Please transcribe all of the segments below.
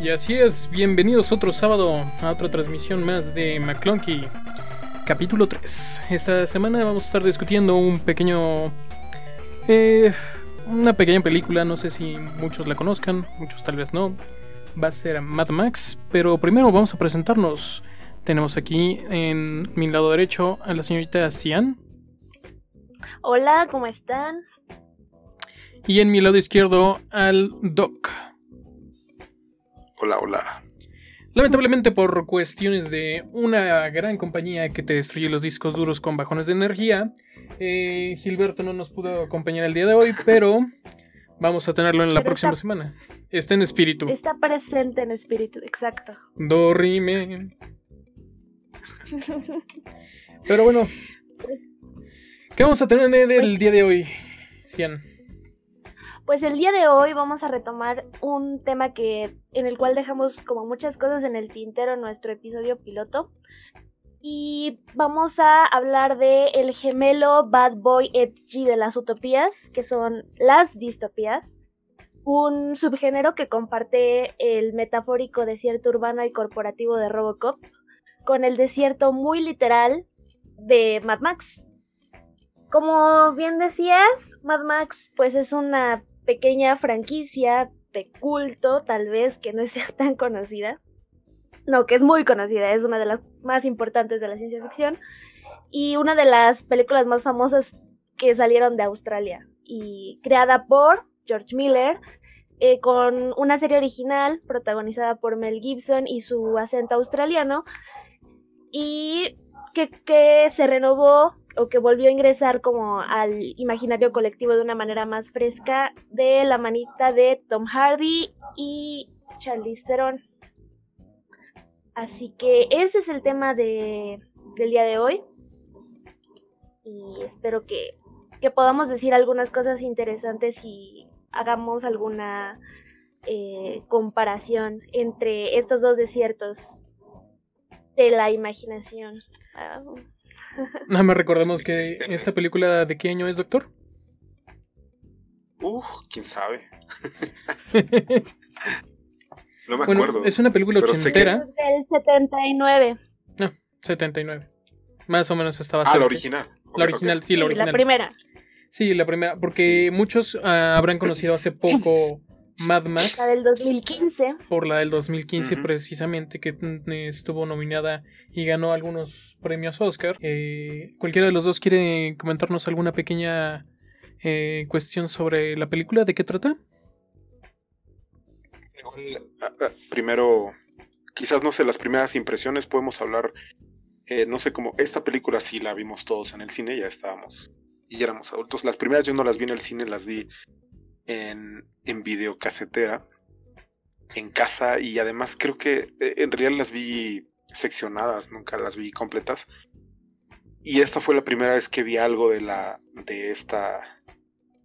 Y así es, bienvenidos otro sábado a otra transmisión más de McClunky, capítulo 3. Esta semana vamos a estar discutiendo un pequeño... Eh, una pequeña película, no sé si muchos la conozcan, muchos tal vez no. Va a ser Mad Max, pero primero vamos a presentarnos. Tenemos aquí en mi lado derecho a la señorita Cian. Hola, ¿cómo están? Y en mi lado izquierdo al Doc. Hola, hola. Lamentablemente por cuestiones de una gran compañía que te destruye los discos duros con bajones de energía, eh, Gilberto no nos pudo acompañar el día de hoy, pero vamos a tenerlo en la Pero próxima está- semana. Está en espíritu. Está presente en espíritu, exacto. Dorime. Pero bueno, ¿qué vamos a tener el día de hoy, Cian? Pues el día de hoy vamos a retomar un tema que en el cual dejamos como muchas cosas en el tintero en nuestro episodio piloto. Y vamos a hablar de el gemelo Bad Boy Edgy de las utopías, que son las distopías. Un subgénero que comparte el metafórico desierto urbano y corporativo de Robocop con el desierto muy literal de Mad Max. Como bien decías, Mad Max pues es una pequeña franquicia de culto, tal vez que no sea tan conocida. No, que es muy conocida, es una de las más importantes de la ciencia ficción y una de las películas más famosas que salieron de Australia y creada por George Miller eh, con una serie original protagonizada por Mel Gibson y su acento australiano y que, que se renovó o que volvió a ingresar como al imaginario colectivo de una manera más fresca de la manita de Tom Hardy y Charlize Theron. Así que ese es el tema de, del día de hoy. Y espero que, que podamos decir algunas cosas interesantes y hagamos alguna eh, comparación entre estos dos desiertos de la imaginación. Nada más recordemos que esta película de qué año es, doctor. Uh, quién sabe. No me bueno, acuerdo. es una película ochentera, del 79. 79. Más o menos estaba Ah, la original. La original, sí, la original. la primera. Sí, la primera, porque muchos ah, habrán conocido hace poco Mad Max La del 2015. por la del 2015 Ujú. precisamente, que estuvo nominada y ganó algunos premios Oscar. Eh, ¿Cualquiera de los dos quiere comentarnos alguna pequeña eh, cuestión sobre la película? ¿De qué trata? Igual, ah, ah, primero, quizás no sé, las primeras impresiones podemos hablar, eh, no sé cómo, esta película sí la vimos todos en el cine, ya estábamos, y éramos adultos. Las primeras yo no las vi en el cine, las vi en, en videocasetera, en casa, y además creo que eh, en realidad las vi seccionadas, nunca las vi completas. Y esta fue la primera vez que vi algo de la, de esta,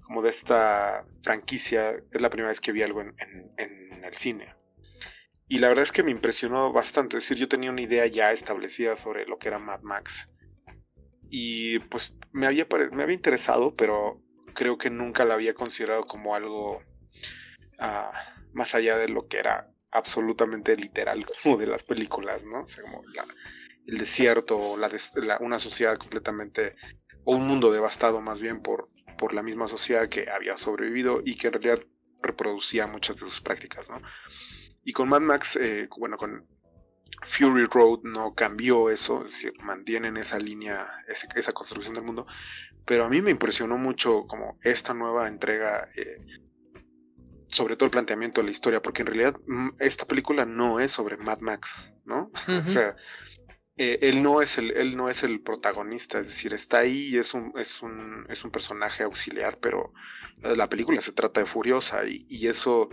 como de esta franquicia, es la primera vez que vi algo en, en- el cine. Y la verdad es que me impresionó bastante, es decir, yo tenía una idea ya establecida sobre lo que era Mad Max. Y pues me había, me había interesado, pero creo que nunca la había considerado como algo ah, más allá de lo que era absolutamente literal como de las películas, ¿no? O sea, como el desierto, la des- la- una sociedad completamente, o un mundo devastado más bien por, por la misma sociedad que había sobrevivido y que en realidad reproducía muchas de sus prácticas, ¿no? Y con Mad Max, eh, bueno, con Fury Road no cambió eso, es decir, mantienen esa línea, esa construcción del mundo, pero a mí me impresionó mucho como esta nueva entrega, eh, sobre todo el planteamiento de la historia, porque en realidad mm, esta película no es sobre Mad Max, ¿no? O sea, eh, él no es el él no es el protagonista es decir está ahí y es un es un es un personaje auxiliar pero la película se trata de Furiosa y, y eso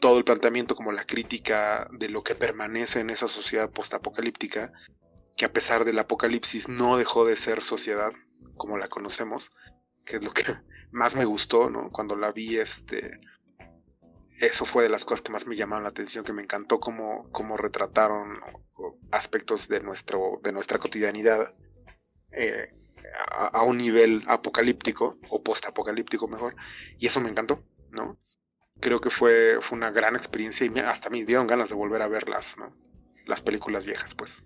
todo el planteamiento como la crítica de lo que permanece en esa sociedad postapocalíptica que a pesar del apocalipsis no dejó de ser sociedad como la conocemos que es lo que más me gustó no cuando la vi este eso fue de las cosas que más me llamaron la atención, que me encantó cómo, cómo retrataron aspectos de, nuestro, de nuestra cotidianidad eh, a, un nivel apocalíptico, o post-apocalíptico mejor, y eso me encantó, ¿no? Creo que fue, fue una gran experiencia y hasta me dieron ganas de volver a verlas, ¿no? Las películas viejas, pues.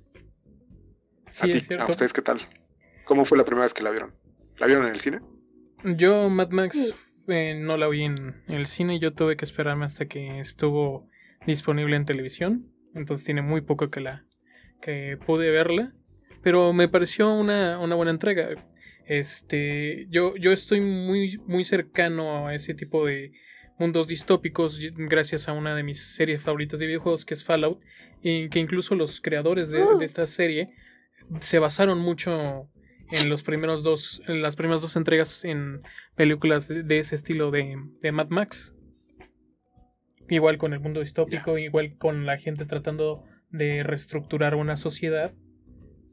Sí, ¿A, ¿A ustedes qué tal? ¿Cómo fue la primera vez que la vieron? ¿La vieron en el cine? Yo, Mad Max, eh, no la vi en, el cine. Yo tuve que esperarme hasta que estuvo disponible en televisión. Entonces tiene muy poco que la que pude verla. Pero me pareció una, una buena entrega. Este, yo, yo estoy muy, muy cercano a ese tipo de mundos distópicos gracias a una de mis series favoritas de videojuegos que es Fallout. Y que incluso los creadores de, de esta serie se basaron mucho en los primeros dos, en las primeras dos entregas en películas de, ese estilo de, de, Mad Max. Igual con el mundo distópico, igual con la gente tratando de reestructurar una sociedad.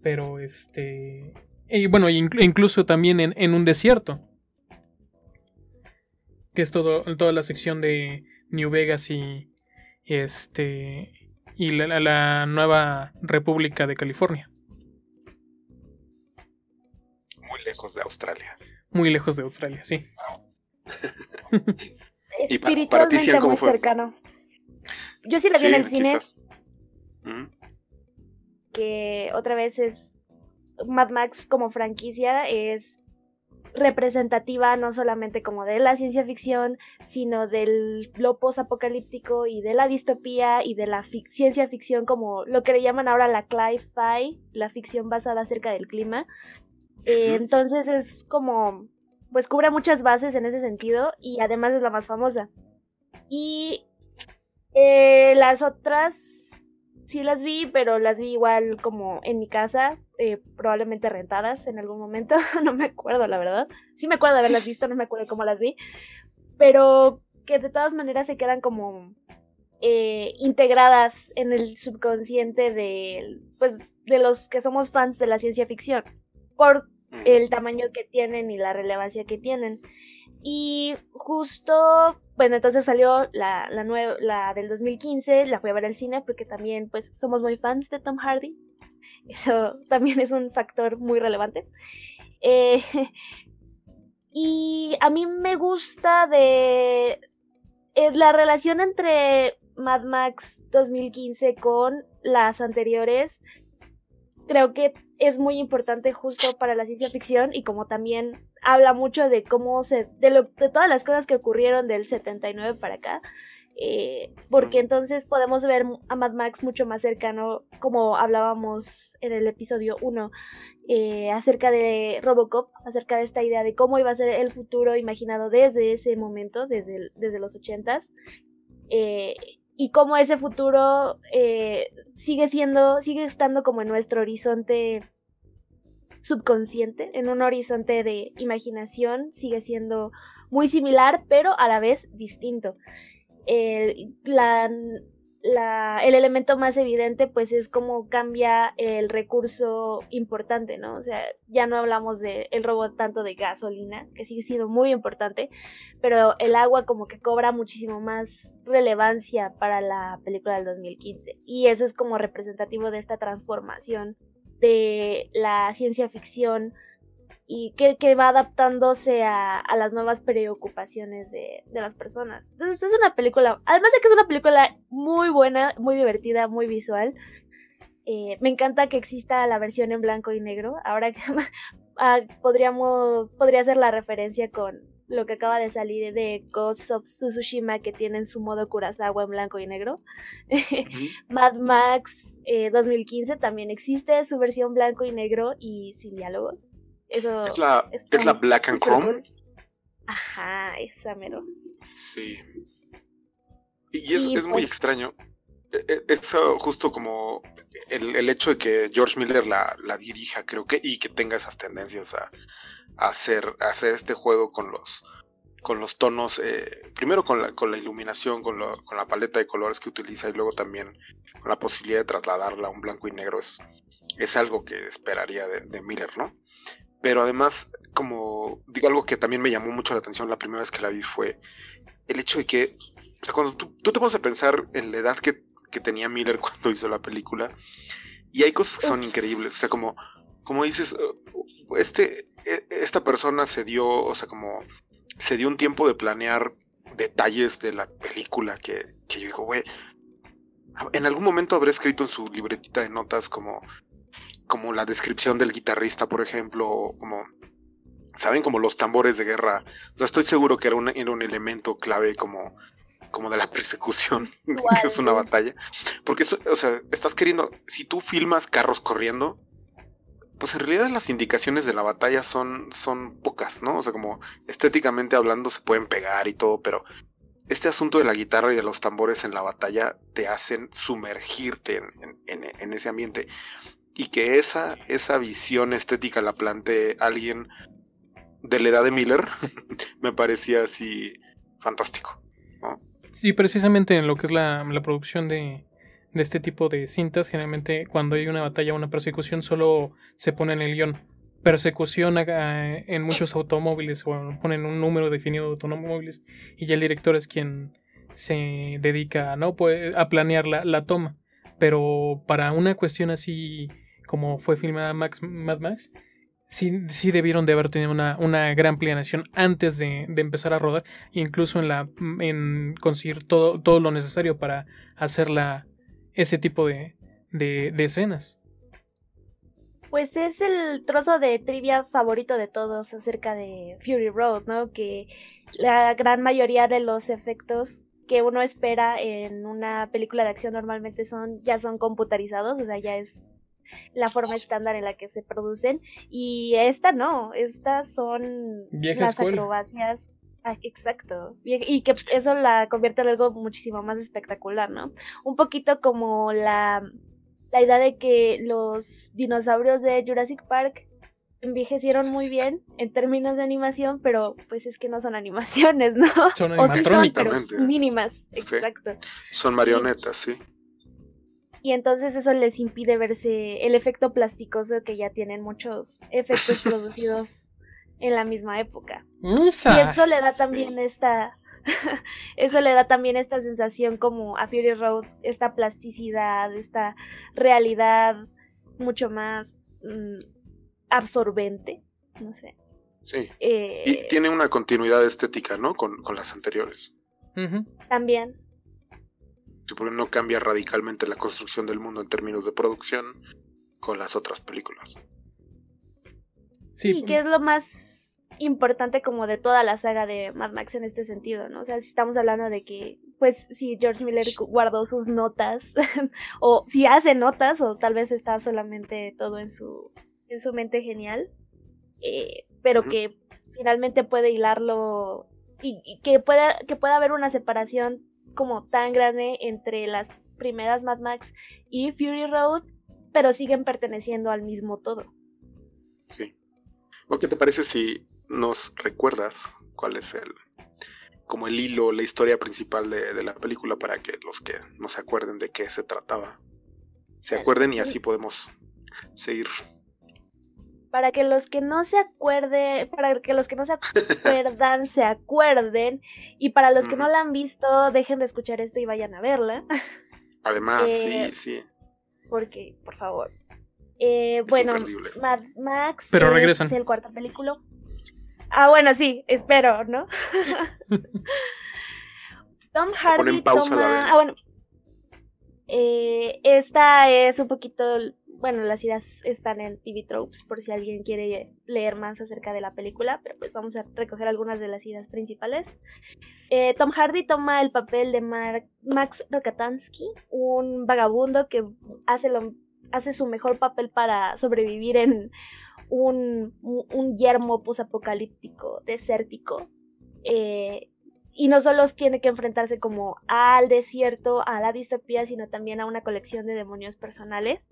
Pero este. Y bueno, incluso también en, en, un desierto. Que es todo, toda la sección de New Vegas y. este. y la nueva República de California. muy lejos de Australia. Muy lejos de Australia, sí. Espiritualmente muy cercano. Yo sí la vi en el cine. Que otra vez es Mad Max como franquicia es representativa no solamente como de la ciencia ficción, sino del lo post-apocalíptico y de la distopía y de la ciencia ficción como lo que le llaman ahora la cli-fi, la ficción basada acerca del clima, eh, entonces es como, pues cubre muchas bases en ese sentido y además es la más famosa. Y eh, las otras sí las vi, pero las vi igual como en mi casa, eh, probablemente rentadas en algún momento, no me acuerdo la verdad. Sí me acuerdo de haberlas visto, no me acuerdo cómo las vi, pero que de todas maneras se quedan como integradas en el subconsciente de, pues, de los que somos fans de la ciencia ficción por el tamaño que tienen y la relevancia que tienen. Y justo, bueno, entonces salió la, la, la del 2015, la fui a ver al cine porque también pues somos muy fans de Tom Hardy. Eso también es un factor muy relevante. Eh, y a mí me gusta de eh, la relación entre Mad Max 2015 con las anteriores creo que es muy importante justo para la ciencia ficción y como también habla mucho de cómo se, de, lo, de todas las cosas que ocurrieron del 79 para acá, eh, porque entonces podemos ver a Mad Max mucho más cercano, como hablábamos en el episodio 1, eh, acerca de Robocop, acerca de esta idea de cómo iba a ser el futuro imaginado desde ese momento, desde, desde los 80s. Eh, y cómo ese futuro eh, sigue siendo, sigue estando como en nuestro horizonte subconsciente, en un horizonte de imaginación, sigue siendo muy similar, pero a la vez distinto. la, el elemento más evidente pues es cómo cambia el recurso importante, ¿no? O sea, ya no hablamos del el robot tanto de gasolina, que sigue siendo muy importante, pero el agua como que cobra muchísimo más relevancia para la película del 2015 y eso es como representativo de esta transformación de la ciencia ficción y que, va adaptándose a, las nuevas preocupaciones de, las personas. Entonces, es una película, además de que es una película muy buena, muy divertida, muy visual. Eh, me encanta que exista la versión en blanco y negro. Ahora que ah, podríamos, podría hacer la referencia con lo que acaba de salir de Ghost of Tsushima que tienen su modo Kurosawa en blanco y negro. Mad Max 2015 eh, también existe su versión blanco y negro y sin diálogos es la, es la Black and Chrome. Ajá, esa mero. Sí. Y eso es muy pues extraño. E, e, eso justo como el, hecho de que George Miller la, dirija, creo que, y que tenga esas tendencias a, hacer, hacer este juego con los con los tonos, eh, primero con la, con la iluminación, con, con, la paleta de colores que utiliza y luego también con la posibilidad de trasladarla a un blanco y negro es, es algo que esperaría de, de Miller, ¿no? Pero además, como digo, algo que también me llamó mucho la atención la primera vez que la vi fue el hecho de que, o sea, cuando tú, te pones a pensar en la edad que, tenía Miller cuando hizo la película, y hay cosas que son increíbles, o sea, como, como dices, uh, este, e, esta persona se dio, o sea, como se dio un tiempo de planear detalles de la película que, que yo digo, güey, en algún momento habré escrito en su libretita de notas como, como la descripción del guitarrista, por ejemplo, como, ¿saben? Como los tambores de guerra. O sea, estoy seguro que era un, era un elemento clave como, como de la persecución, que es una batalla. Porque, o sea, estás queriendo, si tú filmas carros corriendo, pues en realidad las indicaciones de la batalla son, son pocas, ¿no? O sea, como estéticamente hablando se pueden pegar y todo, pero este asunto de la guitarra y de los tambores en la batalla te hacen sumergirte en, ese ambiente. Y que esa, esa visión estética la plantee alguien de la edad de Miller, me parecía así fantástico. Sí, precisamente en lo que es la, producción de, de, este tipo de cintas, generalmente cuando hay una batalla o una persecución solo se pone en el guion persecución en muchos automóviles o ponen un número definido de automóviles y ya el director es quien se dedica ¿no? Pues, a planear la, toma. Pero para una cuestión así como fue filmada Mad Max, sí, sí debieron de haber tenido una, una gran planeación antes de, empezar a rodar, incluso en, la, en conseguir todo, todo lo necesario para hacer la, ese tipo de, de, de escenas. Pues es el trozo de trivia favorito de todos acerca de Fury Road, ¿no? Que la gran mayoría de los efectos que uno espera en una película de acción normalmente son ya son computarizados, o sea, ya es la forma estándar en la que se producen y esta no, estas son las acrobacias ah, Exacto. Y que eso la convierte en algo muchísimo más espectacular, ¿no? Un poquito como la la idea de que los dinosaurios de Jurassic Park envejecieron muy bien en términos de animación, pero pues es que no son animaciones, ¿no? Son animatrónicas. mínimas, exacto. Son marionetas, sí. Y entonces eso les impide verse el efecto plasticoso que ya tienen muchos efectos producidos en la misma época. Y eso le da también esta eso le da también esta sensación como a Fury Road, esta plasticidad, esta realidad mucho más mm, absorbente, no sé. Sí. Eh, y tiene una continuidad estética, ¿no? Con, las anteriores. También. Porque no cambia radicalmente la construcción del mundo en términos de producción con las otras películas. Sí, sí que es lo más importante como de toda la saga de Mad Max en este sentido, ¿no? O sea, si estamos hablando de que, pues, si George Miller guardó sus notas, o si hace notas, o tal vez está solamente todo en su, en su mente genial, eh, pero que finalmente puede hilarlo y, que, pueda, que pueda haber una separación como tan grande entre las primeras Mad Max y Fury Road, pero siguen perteneciendo al mismo todo. Sí. ¿O qué te parece si nos recuerdas cuál es el como el hilo, la historia principal de, la película para que los que no se acuerden de qué se trataba se acuerden y así podemos seguir. Para que los que no se acuerden, para que los que no se acuerdan se acuerden y para los que no la han visto dejen de escuchar esto y vayan a verla. Además, sí, eh, sí. Porque, por favor. Eh, bueno, Mad Max Pero regresan. es el cuarto película. Ah, bueno, sí, espero, ¿no? Tom Hardy toma... Ah, bueno. Eh, esta es un poquito... Bueno, las ideas están en TV Tropes por si alguien quiere leer más acerca de la película, pero pues vamos a recoger algunas de las ideas principales. Eh, Tom Hardy toma el papel de Max Rokatansky, un vagabundo que hace, lo, hace su mejor papel para sobrevivir en un, un yermo posapocalíptico, desértico. Eh, y no solo tiene que enfrentarse como al desierto, a la distopía, sino también a una colección de demonios personales.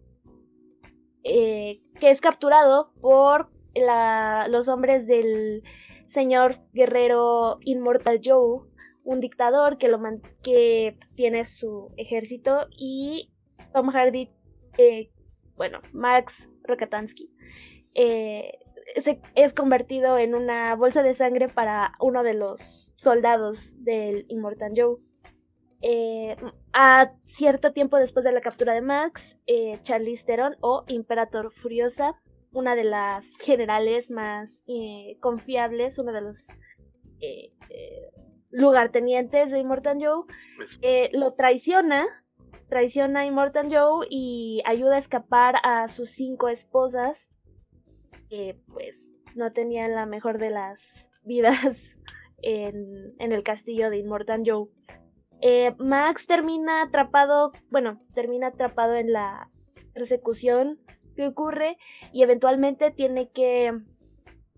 Eh, que es capturado por los hombres del señor guerrero Inmortal Joe, un dictador que, lo que tiene su ejército, y Tom Hardy, eh, bueno, Max Rokatansky, eh, es convertido en una bolsa de sangre para uno de los soldados del Immortal Joe. Eh, a cierto tiempo después de la captura de Max, eh, Charlize Theron o Imperator Furiosa una de las generales más eh, confiables, uno de los eh, lugartenientes de Immortan Joe, lo traiciona, traiciona a Immortan Joe y ayuda a escapar a sus cinco esposas, que pues no tenían la mejor de las vidas en, en el castillo de Immortan Joe. Max termina atrapado, bueno, termina atrapado en la persecución que ocurre y eventualmente tiene que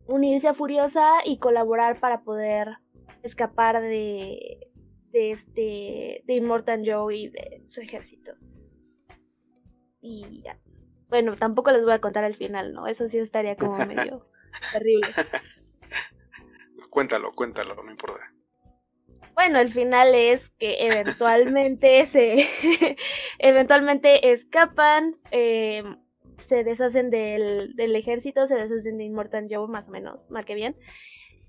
unirse a Furiosa y colaborar para poder escapar de, de este de Immortan Joe y de su ejército. Y ya. Bueno, tampoco les voy a contar el final, ¿no? Eso sí estaría como medio terrible. Cuéntalo, cuéntalo, no importa. Bueno, el final es que eventualmente se eventualmente escapan, eh, se deshacen del, ejército, se deshacen de Immortan Joe, más o menos, mal que bien.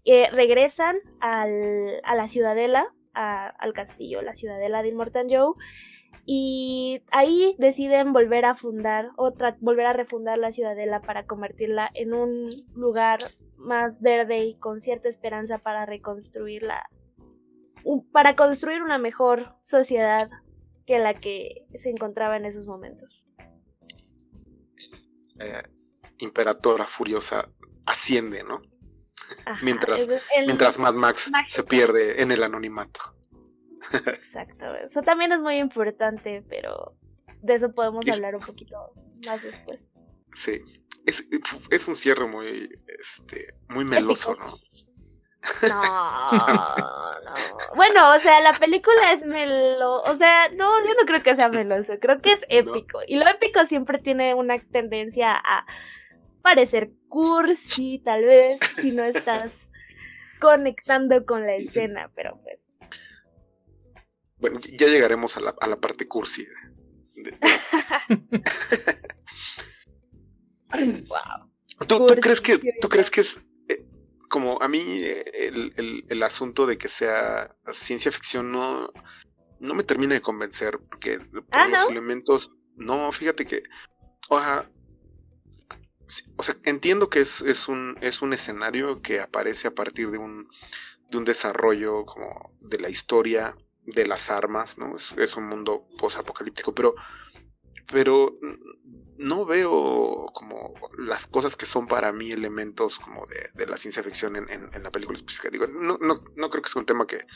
Eh, regresan al, a la ciudadela, al castillo, la ciudadela de Immortan Joe. Y ahí deciden volver a fundar, otra, volver a refundar la ciudadela para convertirla en un lugar más verde y con cierta esperanza para reconstruirla, para construir una mejor sociedad que la que se encontraba en esos momentos. Eh, imperatora furiosa asciende, ¿no? mientras, mientras Mad Max se pierde en el anonimato. Exacto, eso también es muy importante, pero de eso podemos hablar un poquito más después. Sí, es, un cierre muy, este, muy meloso, ¿no? No, no. Bueno, o sea, la película es melo. O sea, no, yo no creo que sea meloso. Creo que es épico. Y lo épico siempre tiene una tendencia a parecer cursi, tal vez, si no estás conectando con la escena, pero pues. Bueno, ya llegaremos a la, a la parte cursi. wow. ¿Tú, crees que, ¿Tú crees que es como a mí el, asunto de que sea ciencia ficción no, no me termina de convencer, porque por ah, los elementos, no, fíjate que, o sea, entiendo que es, es, un, es un escenario que aparece a partir de un, de un desarrollo como de la historia, de las armas, ¿no? Es, es un mundo post-apocalíptico, pero, pero no veo como las cosas que son para mí elementos como de, la ciencia ficción en, la película específica. Digo, no, no, no, creo que sea un tema que,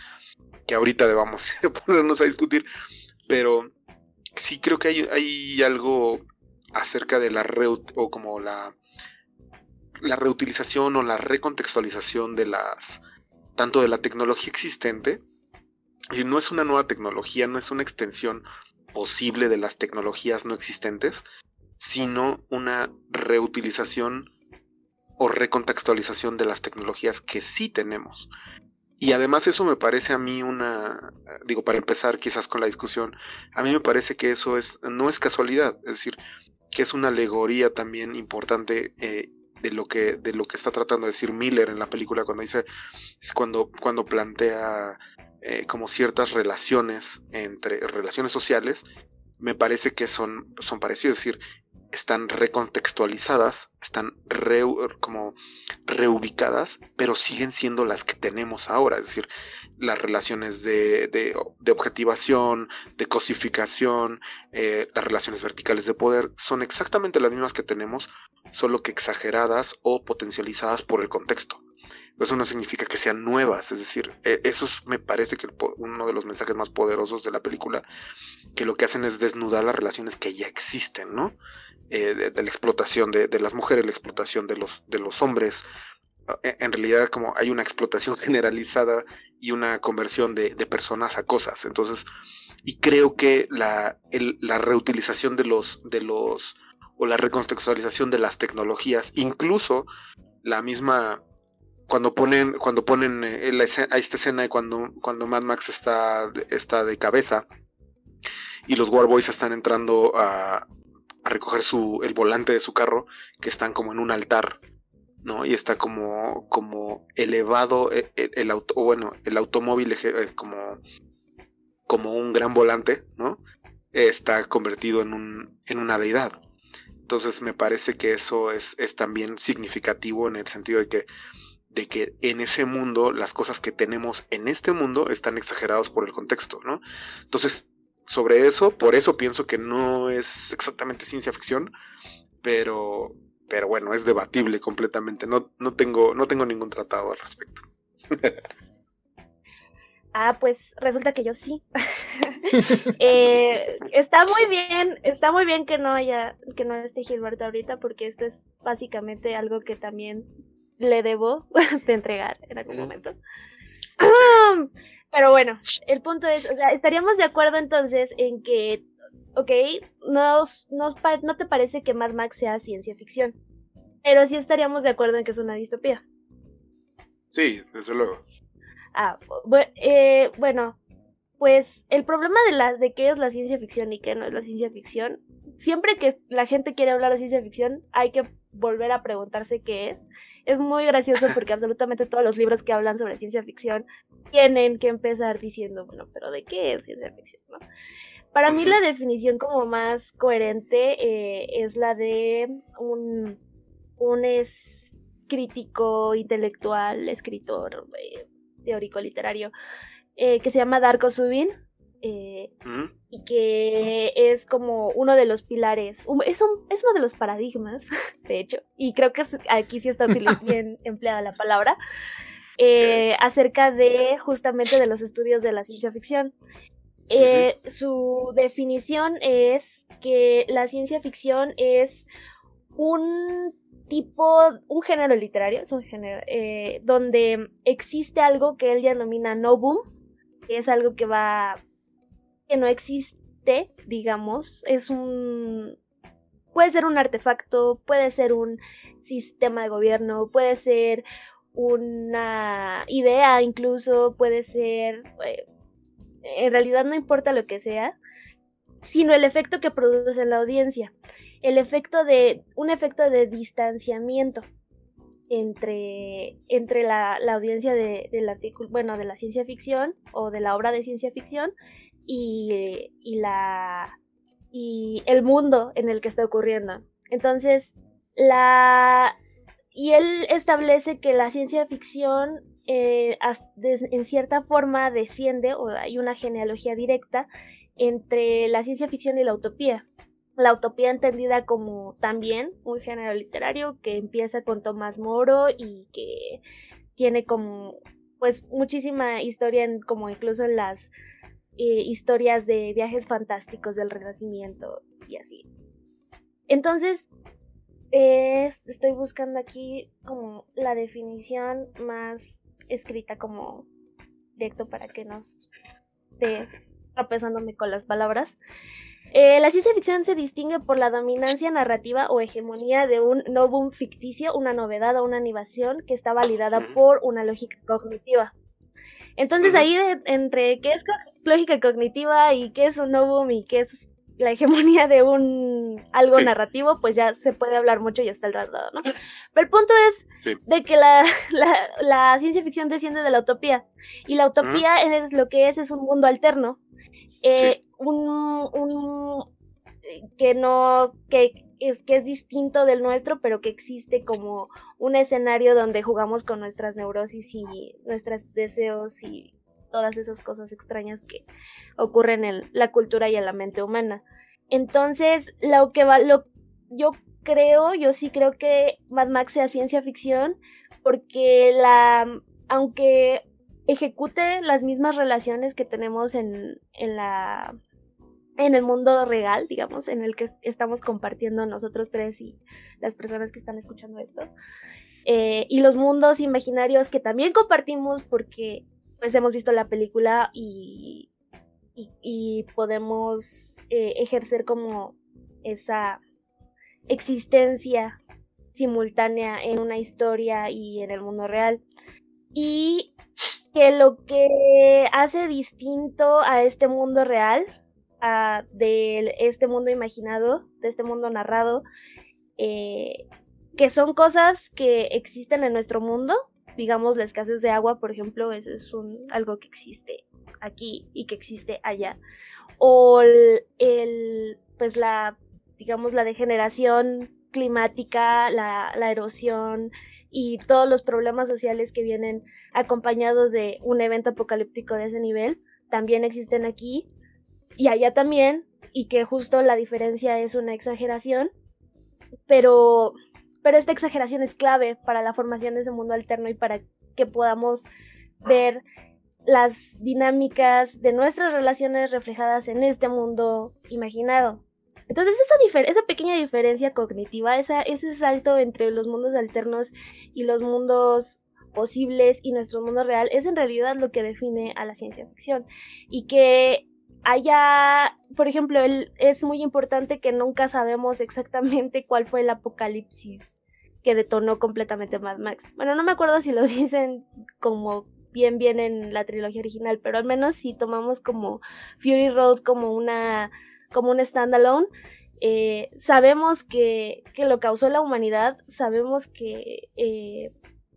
que ahorita debamos ponernos a discutir, pero sí creo que hay, hay algo acerca de la o como la, la reutilización o la recontextualización de las tanto de la tecnología existente y no es una nueva tecnología, no es una extensión posible de las tecnologías no existentes, sino una reutilización o recontextualización de las tecnologías que sí tenemos. Y además eso me parece a mí una, digo, para empezar quizás con la discusión, a mí me parece que eso es, no es casualidad, es decir, que es una alegoría también importante eh, de lo que, de lo que está tratando de decir Miller en la película cuando dice, cuando, cuando plantea eh, como ciertas relaciones entre relaciones sociales, me parece que son, son parecidos, es decir, están recontextualizadas, están como reubicadas, pero siguen siendo las que tenemos ahora, es decir, las relaciones de, objetivación, de cosificación, eh, las relaciones verticales de poder, son exactamente las mismas que tenemos, solo que exageradas o potencializadas por el contexto. Eso no significa que sean nuevas, es decir, e, eso me parece que uno de los mensajes más poderosos de la película, que lo que hacen es desnudar las relaciones que ya existen, ¿no? Eh, de, la explotación de, las mujeres, la explotación de los, de los hombres. E, en realidad como hay una explotación generalizada y una conversión de, personas a cosas. Entonces, y creo que la, la reutilización de los, de los, o la recontextualización de las tecnologías, incluso la misma cuando ponen cuando ponen eh, a esta escena de cuando cuando Mad Max está está de cabeza y los Warboys están entrando a, a recoger su, el volante de su carro, que están como en un altar, ¿no? Y está como, como elevado el, e, el, auto, bueno, el automóvil es como, como un gran volante, ¿no? Está convertido en, un, en una deidad. Entonces me parece que eso es, es también significativo en el sentido de que, de que en ese mundo las cosas que tenemos en este mundo están exageradas por el contexto, ¿no? Entonces, sobre eso, por eso pienso que no es exactamente ciencia ficción, pero, pero bueno, es debatible completamente. No, no, tengo, no tengo ningún tratado al respecto. Ah, pues resulta que yo sí. eh, está muy bien, está muy bien que no haya, que no esté Gilberto ahorita, porque esto es básicamente algo que también le debo de entregar en algún momento. Pero bueno, el punto es, o sea, estaríamos de acuerdo entonces en que, ok, nos, no te parece que Mad Max sea ciencia ficción, pero sí estaríamos de acuerdo en que es una distopía. Sí, desde luego. Ah, eh, bueno, pues el problema de, la, de qué es la ciencia ficción y qué no es la ciencia ficción, siempre que la gente quiere hablar de ciencia ficción, hay que volver a preguntarse qué es. Es muy gracioso porque absolutamente todos los libros que hablan sobre ciencia ficción tienen que empezar diciendo, bueno, pero ¿de qué es ciencia ficción? Para mí la definición como más coherente eh, es la de un, un es crítico, intelectual, escritor, eh, teórico literario eh, que se llama Darko Subin. Eh, y que es como uno de los pilares, es, un, es uno de los paradigmas, de hecho, y creo que aquí sí está bien empleada la palabra, eh, acerca de justamente de los estudios de la ciencia ficción. Su definición es que la ciencia ficción es un tipo, un género literario, es un género eh, donde existe algo que él denomina novum, que es algo que va, que no existe, digamos, es un, puede ser un artefacto, puede ser un sistema de gobierno, puede ser una idea incluso, puede ser, eh, en realidad no importa lo que sea, sino el efecto que produce en la audiencia el efecto de, un efecto de distanciamiento entre, entre la, audiencia de, del artículo, bueno, de la ciencia ficción o de la obra de ciencia ficción y, la, y el mundo en el que está ocurriendo. Entonces, la, y él establece que la ciencia ficción eh, en cierta forma desciende, o hay una genealogía directa, entre la ciencia ficción y la utopía la utopía entendida como también un género literario que empieza con Tomás Moro y que tiene como pues muchísima historia en, como incluso en las eh, historias de viajes fantásticos del Renacimiento y así. Entonces, estoy buscando aquí como la definición más escrita como directo para que nos esté tropezándome con las palabras. Eh, la ciencia ficción se distingue por la dominancia narrativa o hegemonía de un novum ficticio, una novedad o una animación que está validada por una lógica cognitiva. Entonces ahí entre qué es lógica cognitiva y qué es un novum y qué es la hegemonía de un algo narrativo, pues ya se puede hablar mucho y está el tratado, ¿no? Pero el punto es de que la, la, ciencia ficción desciende de la utopía y la utopía es lo que es es un mundo alterno eh, un, que no, que es, que es distinto del nuestro, pero que existe como un escenario donde jugamos con nuestras neurosis y nuestros deseos y todas esas cosas extrañas que ocurren en la cultura y en la mente humana. Entonces, lo que va, lo, yo creo, yo sí creo que Mad Max sea ciencia ficción, porque la, aunque ejecute las mismas relaciones que tenemos en, en la en el mundo real, digamos, en el que estamos compartiendo nosotros tres y las personas que están escuchando esto. Eh, y los mundos imaginarios que también compartimos porque pues hemos visto la película y, y, podemos eh, ejercer como esa existencia simultánea en una historia y en el mundo real. Y que lo que hace distinto a este mundo real de este mundo imaginado, de este mundo narrado, eh, que son cosas que existen en nuestro mundo, digamos la escasez de agua, por ejemplo, eso es algo que existe aquí y que existe allá, o el, pues la digamos, la degeneración climática, la erosión y todos los problemas sociales que vienen acompañados de un evento apocalíptico de ese nivel, también existen aquí y allá también, y que justo la diferencia es una exageración, pero, pero esta exageración es clave para la formación de ese mundo alterno y para que podamos ver las dinámicas de nuestras relaciones reflejadas en este mundo imaginado. Entonces esa, esa pequeña diferencia cognitiva, esa, ese salto entre los mundos alternos y los mundos posibles y nuestro mundo real es en realidad lo que define a la ciencia ficción. Y que haya, por ejemplo, es muy importante que nunca sabemos exactamente cuál fue el apocalipsis que detonó completamente Mad Max. Bueno, no me acuerdo si lo dicen como bien bien en la trilogía original, pero al menos si tomamos como Fury Road como una como un standalone, eh, sabemos que, que, lo causó la humanidad, sabemos que eh,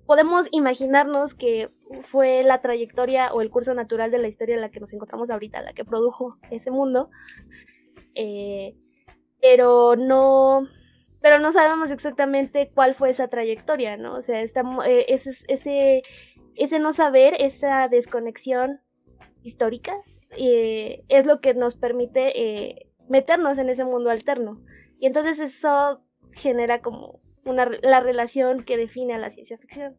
podemos imaginarnos que fue la trayectoria o el curso natural de la historia en la que nos encontramos ahorita, la que produjo ese mundo, eh, pero no pero no sabemos exactamente cuál fue esa trayectoria, ¿no? O sea, ese, ese, ese no saber, esa desconexión histórica, es lo que nos permite meternos en ese mundo alterno. Y entonces eso genera como una, la relación que define a la ciencia ficción.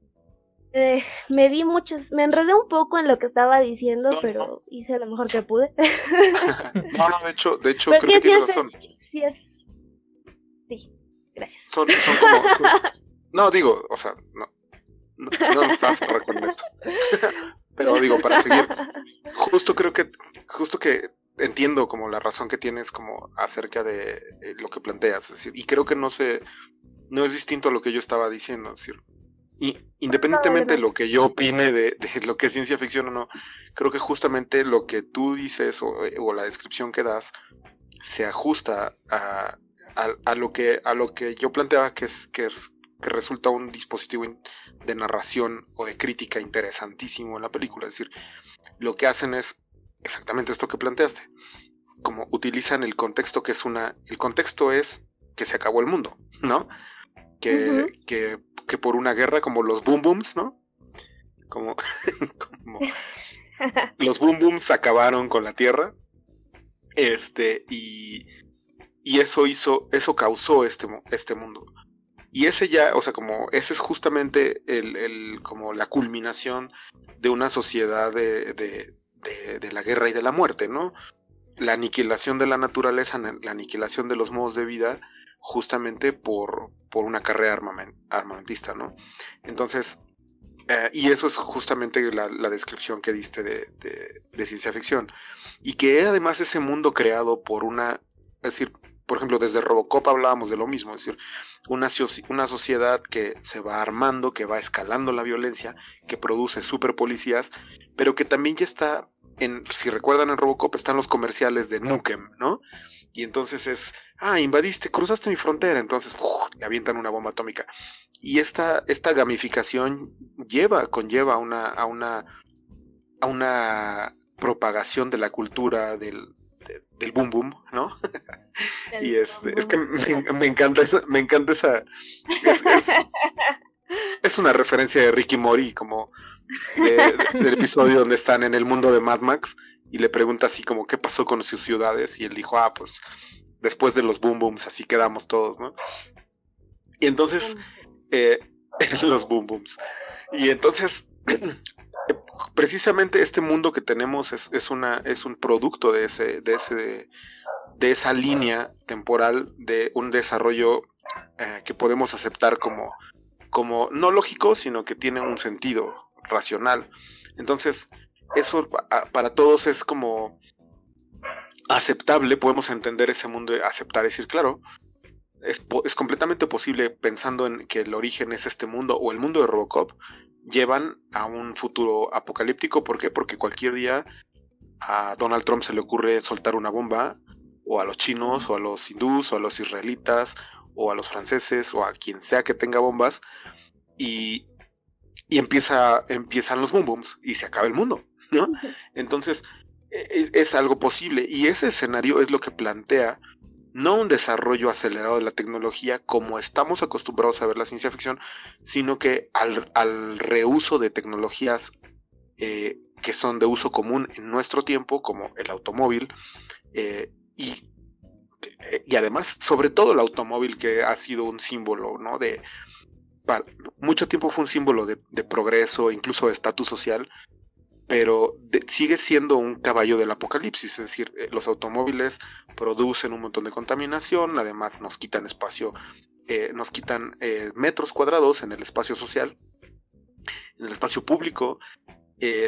Eh, me di muchas, me enredé un poco en lo que estaba diciendo, pero hice lo mejor que pude. no, no, de hecho, de hecho creo que tienes razón. Sí, es. Sí, gracias. Son, son como. no, digo, o sea, no. No, no me estás con esto. pero digo, para seguir. Justo creo que. Justo que entiendo como la razón que tienes como acerca de eh, lo que planteas. decir, y creo que no se, no es distinto a lo que yo estaba diciendo. Es decir, y, independientemente de lo que yo opine de, lo que es ciencia ficción o no, creo que justamente lo que tú dices o, eh, la descripción que das se ajusta a, a, lo que a lo que yo planteaba que es que es que resulta un dispositivo de narración o de crítica interesantísimo en la película. Es decir, lo que hacen es exactamente esto que planteaste. Como utilizan el contexto que es una... El contexto es que se acabó el mundo, ¿no? Que, que, que por una guerra como los boom booms, ¿no? Como, como los boom booms acabaron con la Tierra. Este, y, y eso hizo, eso causó este, este mundo. Y ese ya, o sea, como ese es justamente el, el como la culminación de una sociedad de, de, la guerra y de la muerte, ¿no? La aniquilación de la naturaleza, la aniquilación de los modos de vida, justamente por, por una carrera armamentista, ¿no? Entonces, eh, y eso es justamente la, descripción que diste de, de, ciencia ficción. Y que además ese mundo creado por una, es decir, por ejemplo, desde Robocop hablábamos de lo mismo, es decir, una, una sociedad que se va armando, que va escalando la violencia, que produce super policías, pero que también ya está en, si recuerdan en Robocop, están los comerciales de Nukem, ¿no? Y entonces es, ah, invadiste, cruzaste mi frontera, entonces le avientan una bomba atómica. Y esta, esta gamificación lleva, conlleva una, a una, a una propagación de la cultura del, del boom boom, ¿no? y es, es que me, encanta esa, me encanta esa es, una referencia de Ricky Mori, como del episodio donde están en el mundo de Mad Max y le pregunta así como qué pasó con sus ciudades y él dijo, ah, pues después de los boom booms así quedamos todos, ¿no? Y entonces, eh, los boom booms. Y entonces, precisamente este mundo que tenemos es, una, es un producto de, ese, de, ese, de esa línea temporal de un desarrollo eh, que podemos aceptar como, como no lógico, sino que tiene un sentido racional. Entonces, eso para todos es como aceptable, podemos entender ese mundo y aceptar, decir, claro, es, es, completamente posible pensando en que el origen es este mundo o el mundo de Robocop, llevan a un futuro apocalíptico. ¿Por qué? Porque cualquier día a Donald Trump se le ocurre soltar una bomba, o a los chinos, o a los hindús, o a los israelitas, o a los franceses, o a quien sea que tenga bombas, y, y empieza, empiezan los boom booms y se acaba el mundo, ¿no? Entonces, es, es, algo posible, y ese escenario es lo que plantea no un desarrollo acelerado de la tecnología como estamos acostumbrados a ver la ciencia ficción, sino que al, reuso de tecnologías eh, que son de uso común en nuestro tiempo, como el automóvil, eh, y, y, además, sobre todo el automóvil que ha sido un símbolo, ¿no? De, mucho tiempo fue un símbolo de, progreso, incluso de estatus social, pero sigue siendo un caballo del apocalipsis, es decir, eh, los automóviles producen un montón de contaminación, además nos quitan espacio, eh, nos quitan eh, metros cuadrados en el espacio social, en el espacio público,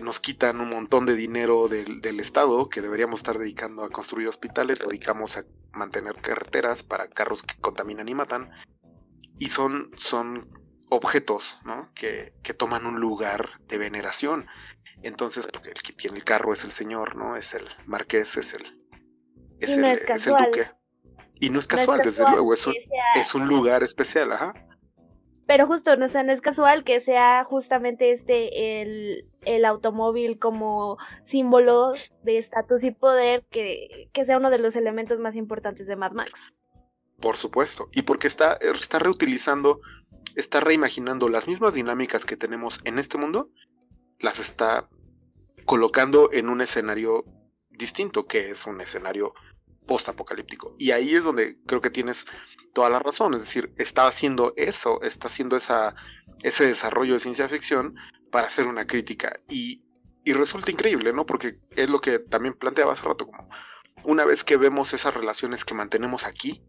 nos quitan un montón de dinero del, del, Estado que deberíamos estar dedicando a construir hospitales, dedicamos a mantener carreteras para carros que contaminan y matan, y son, son objetos ¿no? que, que, toman un lugar de veneración. Entonces, porque el que tiene el carro es el señor, ¿no? Es el marqués, es el, es, el, es, el duque. Y no es casual, desde luego, es un, es un lugar especial, ajá. Pero justo, no, no es casual que sea justamente este el, el automóvil como símbolo de estatus y poder que, que sea uno de los elementos más importantes de Mad Max. Por supuesto, y porque está, está reutilizando está reimaginando las mismas dinámicas que tenemos en este mundo, las está colocando en un escenario distinto, que es un escenario post-apocalíptico. Y ahí es donde creo que tienes toda la razón, es decir, está haciendo eso, está haciendo ese desarrollo de ciencia ficción para hacer una crítica. Y, y resulta increíble, ¿no? Porque es lo que también planteaba hace rato, como una vez que vemos esas relaciones que mantenemos aquí,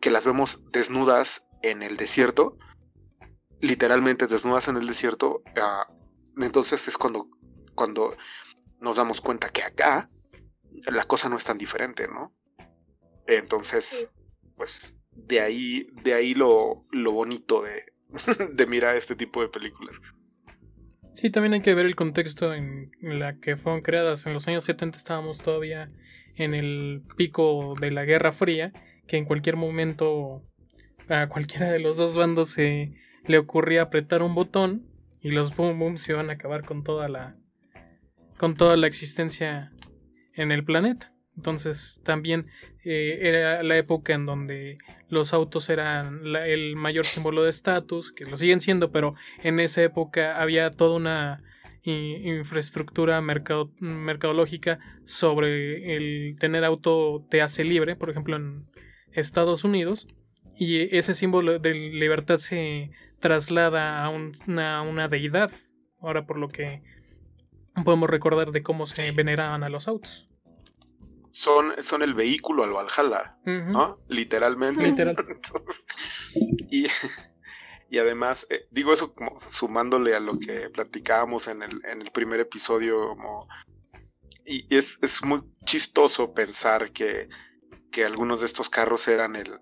que las vemos desnudas en el desierto, literalmente desnudas en el desierto, ah, entonces es cuando, cuando nos damos cuenta que acá la cosa no es tan diferente, ¿no? Entonces, pues de ahí, de ahí lo, lo bonito de, de mirar este tipo de películas. Sí, también hay que ver el contexto en la que fueron creadas. En los años 70 estábamos todavía en el pico de la Guerra Fría, que en cualquier momento a cualquiera de los dos bandos se le ocurría apretar un botón y los boom boom se iban a acabar con toda la con toda la existencia en el planeta. Entonces también eh, era la época en donde los autos eran el mayor símbolo de estatus, que lo siguen siendo, pero en esa época había toda una infraestructura mercadológica sobre el tener auto te hace libre, por ejemplo en Estados Unidos, y ese símbolo de libertad se traslada a, una, deidad. Ahora por lo que podemos recordar de cómo se veneraban a los autos. Son, son el vehículo al Valhalla, ¿no? Literalmente. Literal. y, y, además, eh, digo eso como sumándole a lo que platicábamos en el, en el primer episodio, como, y es, es muy chistoso pensar que, que algunos de estos carros eran el,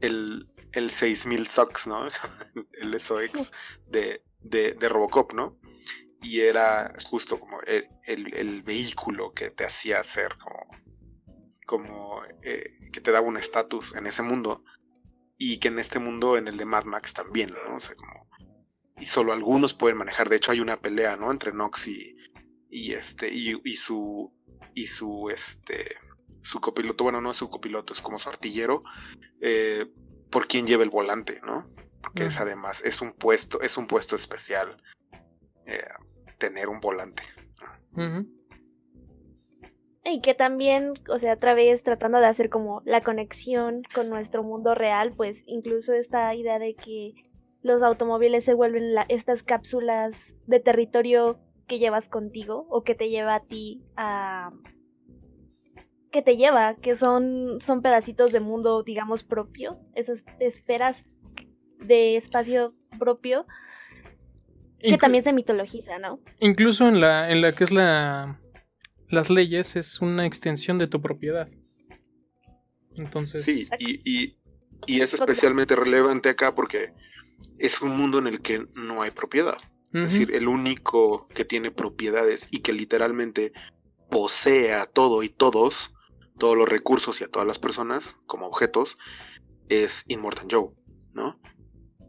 el, el 6000 Sox, ¿no? el SOX de, de, Robocop, ¿no? Y era justo como el, vehículo que te hacía ser como, como eh, que te daba un estatus en ese mundo y que en este mundo, en el de Mad Max también, ¿no? O sea, como, y solo algunos pueden manejar. De hecho, hay una pelea, ¿no? Entre Nox y, y este, y, y su, y su, este, su copiloto, bueno, no es su copiloto, es como su artillero, eh, por quien lleva el volante, ¿no? Porque es además, es un puesto, es un puesto especial eh, tener un volante. Y que también, o sea, otra vez tratando de hacer como la conexión con nuestro mundo real, pues incluso esta idea de que los automóviles se vuelven estas cápsulas de territorio que llevas contigo o que te lleva a ti a que te lleva, que son, son pedacitos de mundo, digamos, propio, esas esferas de espacio propio, que también se mitologiza, ¿no? Incluso en la, en la que es la las leyes es una extensión de tu propiedad. Entonces. Sí, y, y, es especialmente relevante acá porque es un mundo en el que no hay propiedad. Es decir, el único que tiene propiedades y que literalmente posee a todo y todos todos los recursos y a todas las personas como objetos es Immortan Joe, ¿no?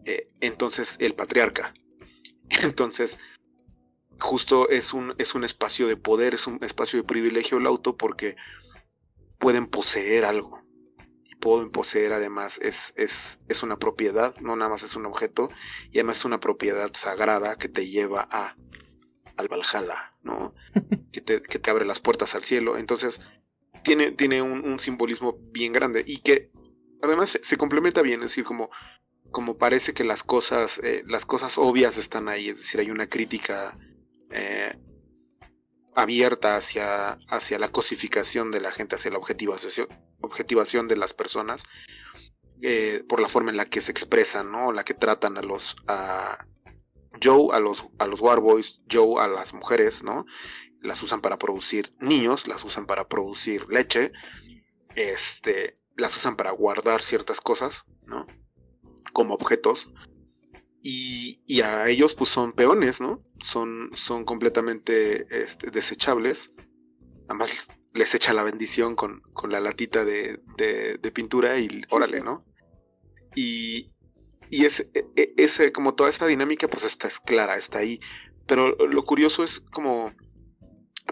Eh, entonces, el patriarca. Entonces, justo es un, es un espacio de poder, es un espacio de privilegio el auto porque pueden poseer algo. pueden poseer además es, es, es una propiedad, no nada más es un objeto, y además es una propiedad sagrada que te lleva a al Valhalla, ¿no? que, te, que te abre las puertas al cielo. Entonces, tiene, tiene un, simbolismo bien grande y que además se, complementa bien, es decir, como, como parece que las cosas, eh, las cosas obvias están ahí, es decir, hay una crítica eh, abierta hacia, hacia la cosificación de la gente, hacia la objetivación, de las personas, eh, por la forma en la que se expresan, ¿no? La que tratan a los a Joe a los a los Warboys, Joe a las mujeres, ¿no? Las usan para producir niños, las usan para producir leche, este, las usan para guardar ciertas cosas, ¿no? Como objetos. Y, a ellos pues son peones, ¿no? Son, son completamente este, desechables. Además les echa la bendición con, la latita de, pintura y órale, ¿no? Y, y es, e, ese, como toda esta dinámica pues está es clara, está ahí. Pero lo curioso es como,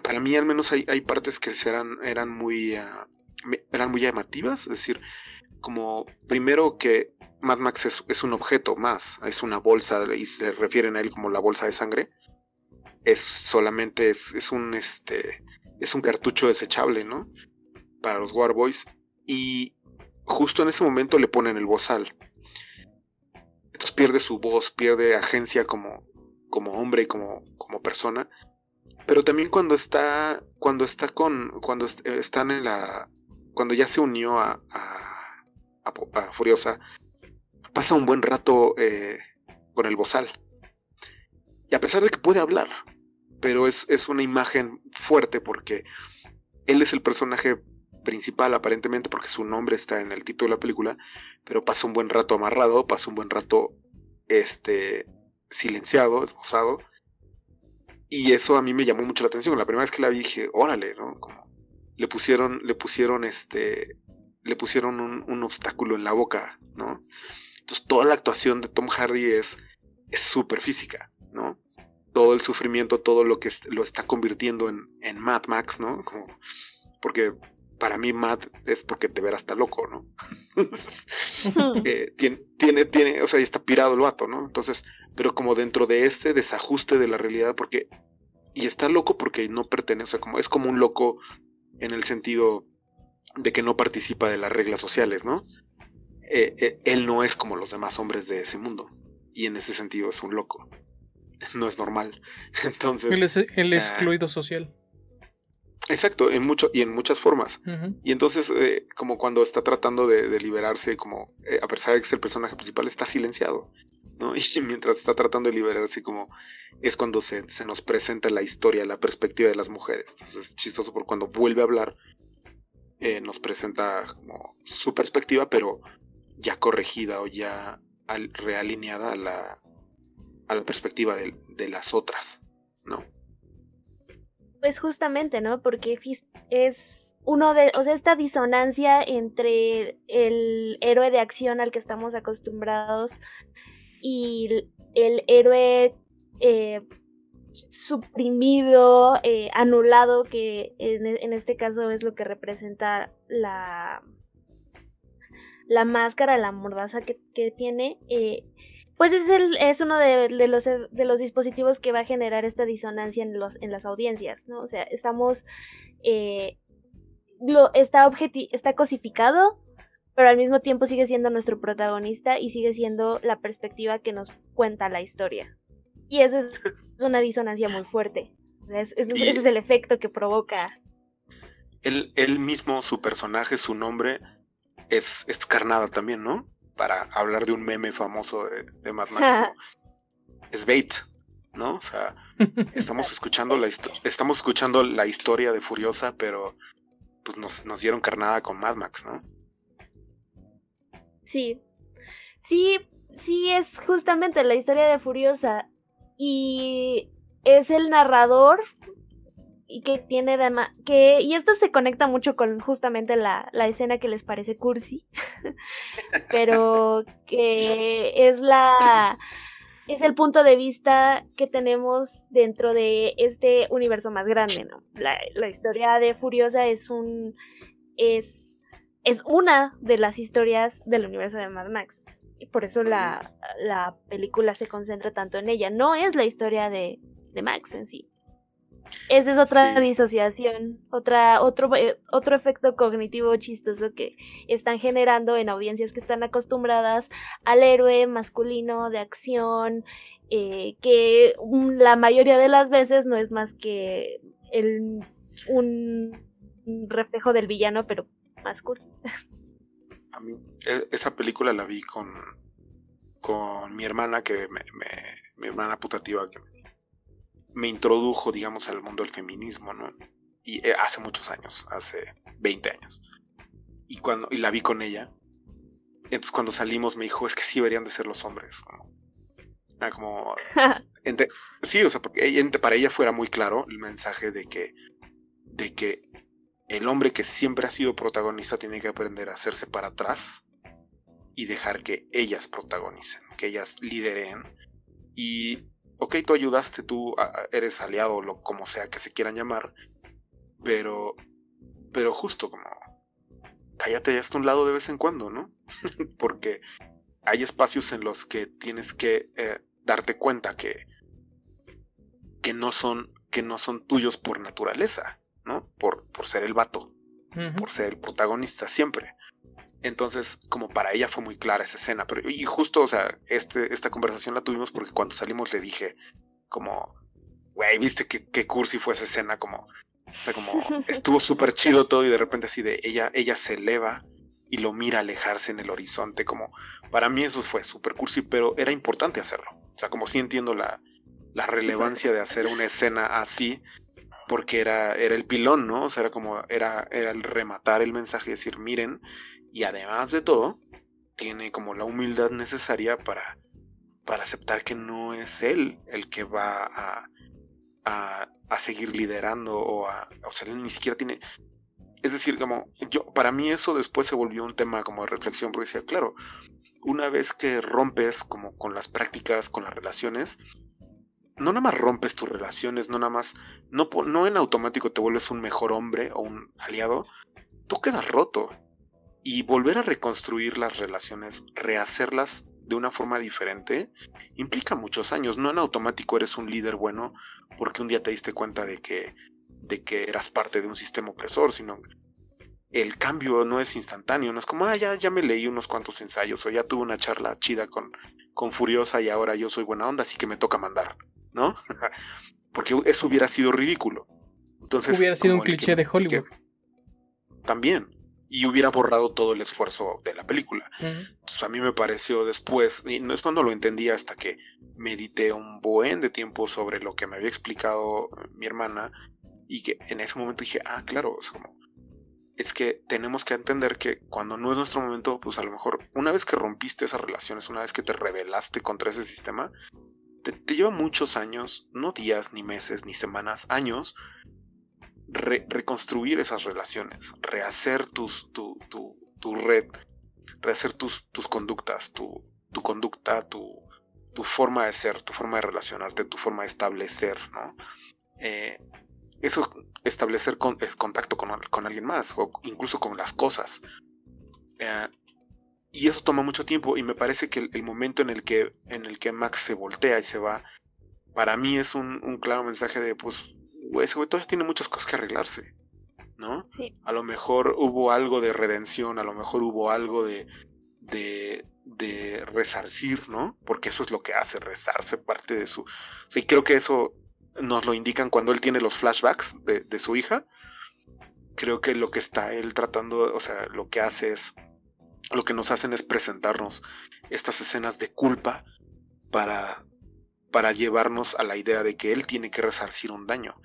para mí al menos hay, hay partes que eran, eran, muy, ah, eran muy llamativas, es decir, como primero que Mad Max es, un objeto más, es una bolsa y se refieren a él como la bolsa de sangre. Es solamente es, es un este es un cartucho desechable, ¿no? Para los Warboys y justo en ese momento le ponen el bozal. Entonces pierde su voz, pierde agencia como, como hombre y como, como persona. Pero también cuando está cuando está con cuando están en la cuando ya se unió a Furiosa, pasa un buen rato eh, con el bozal. Y a pesar de que puede hablar, pero es, una imagen fuerte porque él es el personaje principal aparentemente porque su nombre está en el título de la película, pero pasa un buen rato amarrado, pasa un buen rato este silenciado, esbozado. Y eso a mí me llamó mucho la atención. La primera vez que la vi dije, órale, ¿no? Como le pusieron, le pusieron este, le pusieron un, obstáculo en la boca, ¿no? Entonces toda la actuación de Tom Hardy es súper física, ¿no? Todo el sufrimiento, todo lo que lo está convirtiendo en, en Mad Max, ¿no? Como, porque para mí Mad es porque te verás hasta loco, ¿no? Eh, tiene, tiene, tiene, o sea, está pirado el vato, ¿no? Entonces, pero como dentro de este desajuste de la realidad, porque, y está loco porque no pertenece, como, es como un loco en el sentido de que no participa de las reglas sociales, ¿no? Eh, eh, él no es como los demás hombres de ese mundo. Y en ese sentido es un loco. No es normal. Entonces. Él es el ah, excluido social. Exacto, en mucho, y en muchas formas. Y entonces, eh, como cuando está tratando de, liberarse, como a pesar de que es el personaje principal, está silenciado. ¿no? Y mientras está tratando de liberarse, como es cuando se, se nos presenta la historia, la perspectiva de las mujeres. Entonces es chistoso porque cuando vuelve a hablar, eh, nos presenta como su perspectiva, pero ya corregida o ya realineada a la, a la perspectiva de, de, las otras, ¿no? Pues justamente, ¿no? Porque es uno de, o sea, esta disonancia entre el héroe de acción al que estamos acostumbrados y el héroe eh, suprimido, eh, anulado, que en, en, este caso es lo que representa la, la máscara, la mordaza que, tiene, eh, pues es, el, es uno de, los, de los dispositivos que va a generar esta disonancia en, los, en las audiencias, ¿no? O sea, estamos, eh, lo, está, está cosificado, pero al mismo tiempo sigue siendo nuestro protagonista y sigue siendo la perspectiva que nos cuenta la historia. Y eso es una disonancia muy fuerte. ese es el efecto que provoca. Él, mismo, su personaje, su nombre, es, es carnada también, ¿no? Para hablar de un meme famoso de, Mad Max. es bait, ¿no? O sea, estamos escuchando la estamos escuchando la historia de Furiosa, pero pues nos, nos dieron carnada con Mad Max, ¿no? Sí. Sí, sí, es justamente la historia de Furiosa y es el narrador y que tiene que y esto se conecta mucho con justamente la, la escena que les parece cursi pero que es la es el punto de vista que tenemos dentro de este universo más grande no la, la historia de Furiosa es un es es una de las historias del universo de Mad Max. Y por eso la, la película se concentra tanto en ella. No es la historia de, de Max en sí. Esa es otra disociación, otra, otro, eh, otro efecto cognitivo chistoso que están generando en audiencias que están acostumbradas al héroe masculino de acción, eh, que la mayoría de las veces no es más que el, un reflejo del villano, pero más cool. A mí, e, esa película la vi con, con mi hermana, que me, mi hermana putativa, que me introdujo, digamos, al mundo del feminismo, ¿no? Y eh, hace muchos años, hace 20 años. Y, cuando, y la vi con ella. Entonces cuando salimos me dijo, es que sí deberían de ser los hombres. Era como... sí, o sea, porque para ella fuera muy claro el mensaje de que, de que el hombre que siempre ha sido protagonista tiene que aprender a hacerse para atrás y dejar que ellas protagonicen, que ellas lideren. Y ok, tú ayudaste, tú eres aliado, lo como sea que se quieran llamar, pero, pero justo como, cállate hasta un lado de vez en cuando, ¿no? Porque hay espacios en los que tienes que eh, darte cuenta que, que no son, que no son tuyos por naturaleza, ¿no? Por, por ser el vato, por ser el protagonista siempre. Entonces, como para ella fue muy clara esa escena. Pero, y justo, o sea, este, esta conversación la tuvimos porque cuando salimos le dije, como, güey, viste qué, qué cursi fue esa escena, como, o sea, como, estuvo súper chido todo y de repente así de ella, ella se eleva y lo mira alejarse en el horizonte, como, para mí eso fue súper cursi, pero era importante hacerlo. O sea, como sí entiendo la, la relevancia de hacer una escena así, porque era, era el pilón, ¿no? O sea, era como, era, era el rematar el mensaje y decir, miren, y además de todo, tiene como la humildad necesaria para, para aceptar que no es él el que va a, a, seguir liderando o a, o sea, él ni siquiera tiene, es decir, como yo, para mí eso después se volvió un tema como de reflexión, porque decía, claro, una vez que rompes como con las prácticas, con las relaciones, no nada más rompes tus relaciones, no nada más, no, no en automático te vuelves un mejor hombre o un aliado, tú quedas roto y volver a reconstruir las relaciones, rehacerlas de una forma diferente, implica muchos años. No en automático eres un líder bueno porque un día te diste cuenta de que, de que eras parte de un sistema opresor, sino el cambio no es instantáneo, no es como, ah, ya, ya me leí unos cuantos ensayos o ya tuve una charla chida con, con Furiosa y ahora yo soy buena onda, así que me toca mandar, ¿no? porque eso hubiera sido ridículo. Entonces, hubiera sido un cliché de Hollywood. también y hubiera borrado todo el esfuerzo de la película. Entonces a mí me pareció después, y no es cuando lo entendí hasta que medité un buen de tiempo sobre lo que me había explicado mi hermana y que en ese momento dije, ah, claro, es como, es que tenemos que entender que cuando no es nuestro momento, pues a lo mejor una vez que rompiste esas relaciones, una vez que te rebelaste contra ese sistema, te, te lleva muchos años, no días, ni meses, ni semanas, años, reconstruir esas relaciones, rehacer tus, tu, tu, red, rehacer tus, tus conductas, tu, tu conducta, tu, tu, forma de ser, tu forma de relacionarte, tu forma de establecer, ¿no? Eh, eso, establecer con, contacto con, con, alguien más, o incluso con las cosas. Eh, y eso toma mucho tiempo y me parece que el, momento en el que, en el que Max se voltea y se va, para mí es un, un claro mensaje de, pues, ese güey todavía tiene muchas cosas que arreglarse, ¿no? A lo mejor hubo algo de redención, a lo mejor hubo algo de, de, de resarcir, ¿no? Porque eso es lo que hace, rezarse parte de su... Sí, creo que eso nos lo indican cuando él tiene los flashbacks de, de su hija. Creo que lo que está él tratando, o sea, lo que hace es, lo que nos hacen es presentarnos estas escenas de culpa para para llevarnos a la idea de que él tiene que resarcir un daño.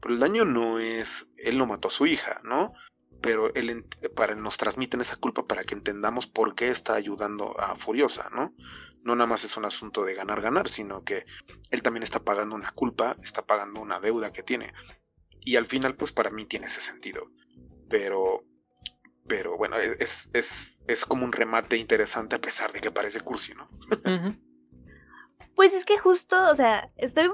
Pero el daño no es, él no mató a su hija, ¿no? Pero él para, nos transmiten esa culpa para que entendamos por qué está ayudando a Furiosa, ¿no? No nada más es un asunto de ganar, ganar, sino que él también está pagando una culpa, está pagando una deuda que tiene. Y al final, pues para mí tiene ese sentido. Pero, pero bueno, es, es, es como un remate interesante a pesar de que parece cursi, ¿no? Pues es que justo, o sea, estoy.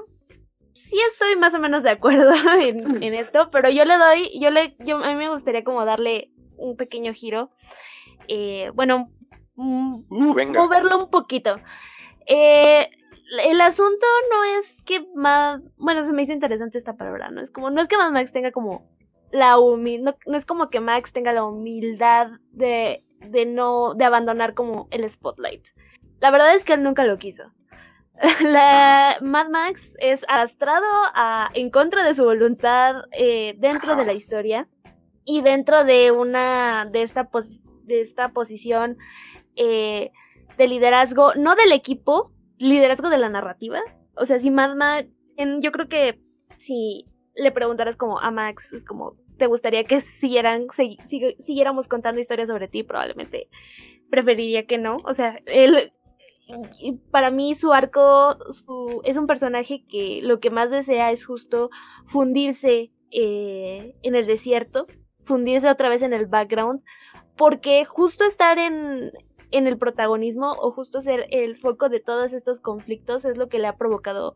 Sí estoy más o menos de acuerdo en, esto, pero yo le doy, yo le, yo a mí me gustaría como darle un pequeño giro. Eh, bueno, uh, moverlo un poquito. Eh, el asunto no es que más, bueno, se me hizo interesante esta palabra, ¿no? Es como, no es que Max tenga como la humildad, no, es como que Max tenga la humildad de, de no, de abandonar como el spotlight. La verdad es que él nunca lo quiso. La Mad Max es arrastrado a, en contra de su voluntad eh, dentro de la historia y dentro de una de esta, de esta posición eh, de liderazgo, no del equipo, liderazgo de la narrativa. O sea, si Mad Max, yo creo que si le preguntaras como a Max, es como, ¿te gustaría que siguieran, siguiéramos contando historias sobre ti? Probablemente preferiría que no. O sea, él para mí su arco es un personaje que lo que más desea es justo fundirse eh, en el desierto, fundirse otra vez en el background, porque justo estar en, en el protagonismo o justo ser el foco de todos estos conflictos es lo que le ha provocado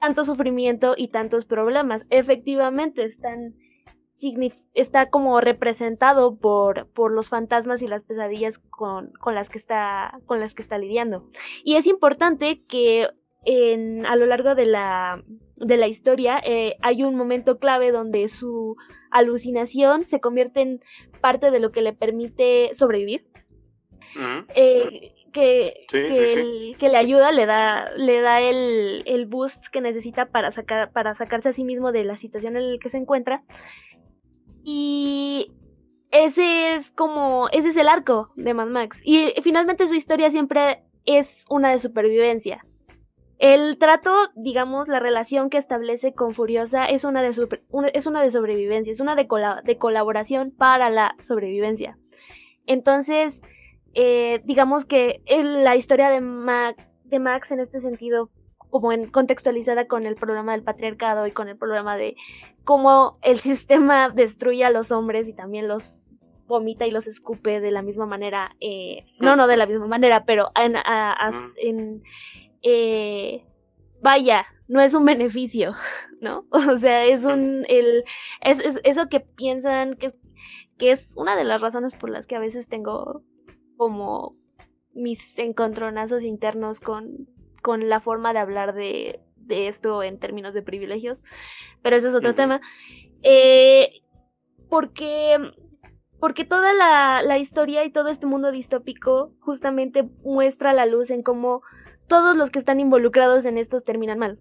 tanto sufrimiento y tantos problemas. Efectivamente, están está como representado por, por los fantasmas y las pesadillas con, con, las que está, con las que está lidiando. Y es importante que en, a lo largo de la, de la historia eh, hay un momento clave donde su alucinación se convierte en parte de lo que le permite sobrevivir. Eh, que, que, le ayuda, le da, le da el, el, boost que necesita para, sacar, para sacarse a sí mismo de la situación en la que se encuentra. Y ese es como, ese es el arco de Mad Max. Y finalmente su historia siempre es una de supervivencia. El trato, digamos, la relación que establece con Furiosa es una de, es una de sobrevivencia, es una de, de colaboración para la sobrevivencia. Entonces, eh, digamos que la historia de, de Max en este sentido como en, contextualizada con el problema del patriarcado y con el problema de cómo el sistema destruye a los hombres y también los vomita y los escupe de la misma manera, eh, no, no de la misma manera, pero en, en eh, vaya, no es un beneficio, ¿no? O sea, es un, el, es, es, eso que piensan que, que es una de las razones por las que a veces tengo como mis encontronazos internos con con la forma de hablar de, de esto en términos de privilegios, pero ese es otro tema. Eh, porque, porque toda la, la, historia y todo este mundo distópico justamente muestra la luz en cómo todos los que están involucrados en estos terminan mal.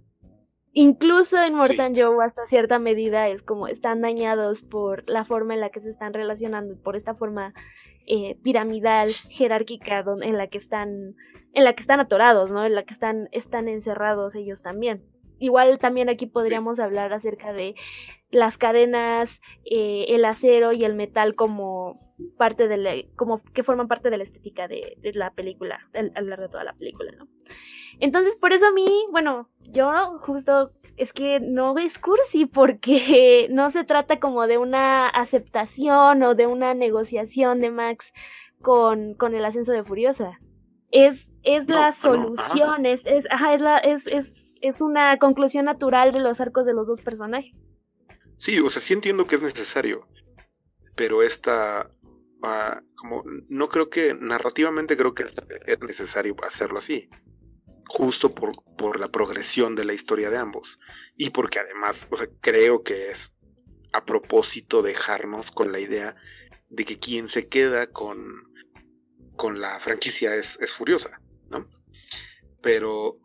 Incluso en Mortan Joe hasta cierta medida es como están dañados por la forma en la que se están relacionando, por esta forma eh, piramidal, jerárquica, en la que están, en la que están atorados, ¿no? En la que están, están encerrados ellos también. Igual también aquí podríamos hablar acerca de las cadenas, eh, el acero y el metal como parte de la, como que forman parte de la estética de, la película, a lo largo de toda la película, ¿no? Entonces, por eso a mí, bueno, yo justo es que no es cursi porque no se trata como de una aceptación o de una negociación de Max con, con el ascenso de Furiosa. Es, es la solución, es, es, ajá, es, la, es, es, es una conclusión natural de los arcos de los dos personajes. Sí, o sea, sí entiendo que es necesario, pero esta, uh, como, no creo que, narrativamente creo que es necesario hacerlo así justo por, por la progresión de la historia de ambos. Y porque además, o sea, creo que es a propósito dejarnos con la idea de que quien se queda con, con la franquicia es, es furiosa, ¿no? Pero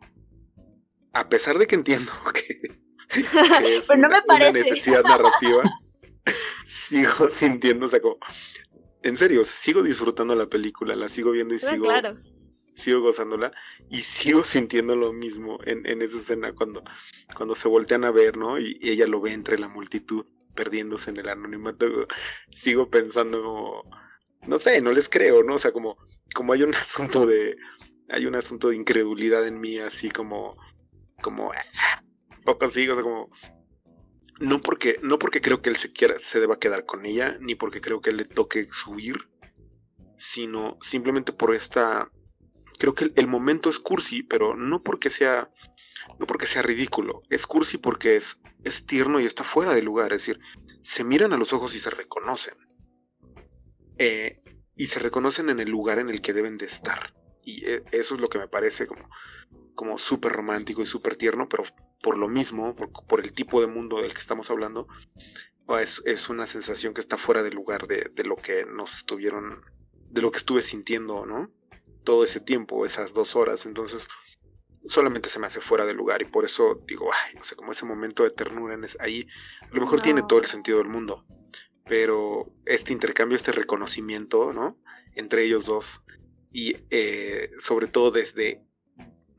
a pesar de que entiendo que, es una, necesidad narrativa, sigo sintiendo, o sea, como, en serio, sigo disfrutando la película, la sigo viendo y sigo, claro sigo gozándola y sigo sintiendo lo mismo en, en esa escena cuando, cuando se voltean a ver, ¿no? Y, ella lo ve entre la multitud perdiéndose en el anonimato. Sigo pensando, no sé, no les creo, ¿no? O sea, como, como hay un asunto de, hay un asunto de incredulidad en mí, así como, como, poco así, o sea, como, no porque, no porque creo que él se quiera, se deba quedar con ella, ni porque creo que le toque subir, sino simplemente por esta creo que el, momento es cursi, pero no porque sea no porque sea ridículo, es cursi porque es, es tierno y está fuera de lugar, es decir, se miran a los ojos y se reconocen. eh, y se reconocen en el lugar en el que deben de estar. Y eh, eso es lo que me parece como, como súper romántico y súper tierno, pero por lo mismo, por, el tipo de mundo del que estamos hablando, es, es una sensación que está fuera del lugar de, de, lo que nos estuvieron, de lo que estuve sintiendo, ¿no? Todo ese tiempo, esas dos horas. Entonces, solamente se me hace fuera de lugar y por eso digo, ay, no sé, como ese momento de ternura en ahí, a lo mejor tiene todo el sentido del mundo, pero este intercambio, este reconocimiento, ¿no? Entre ellos dos y eh, sobre todo desde,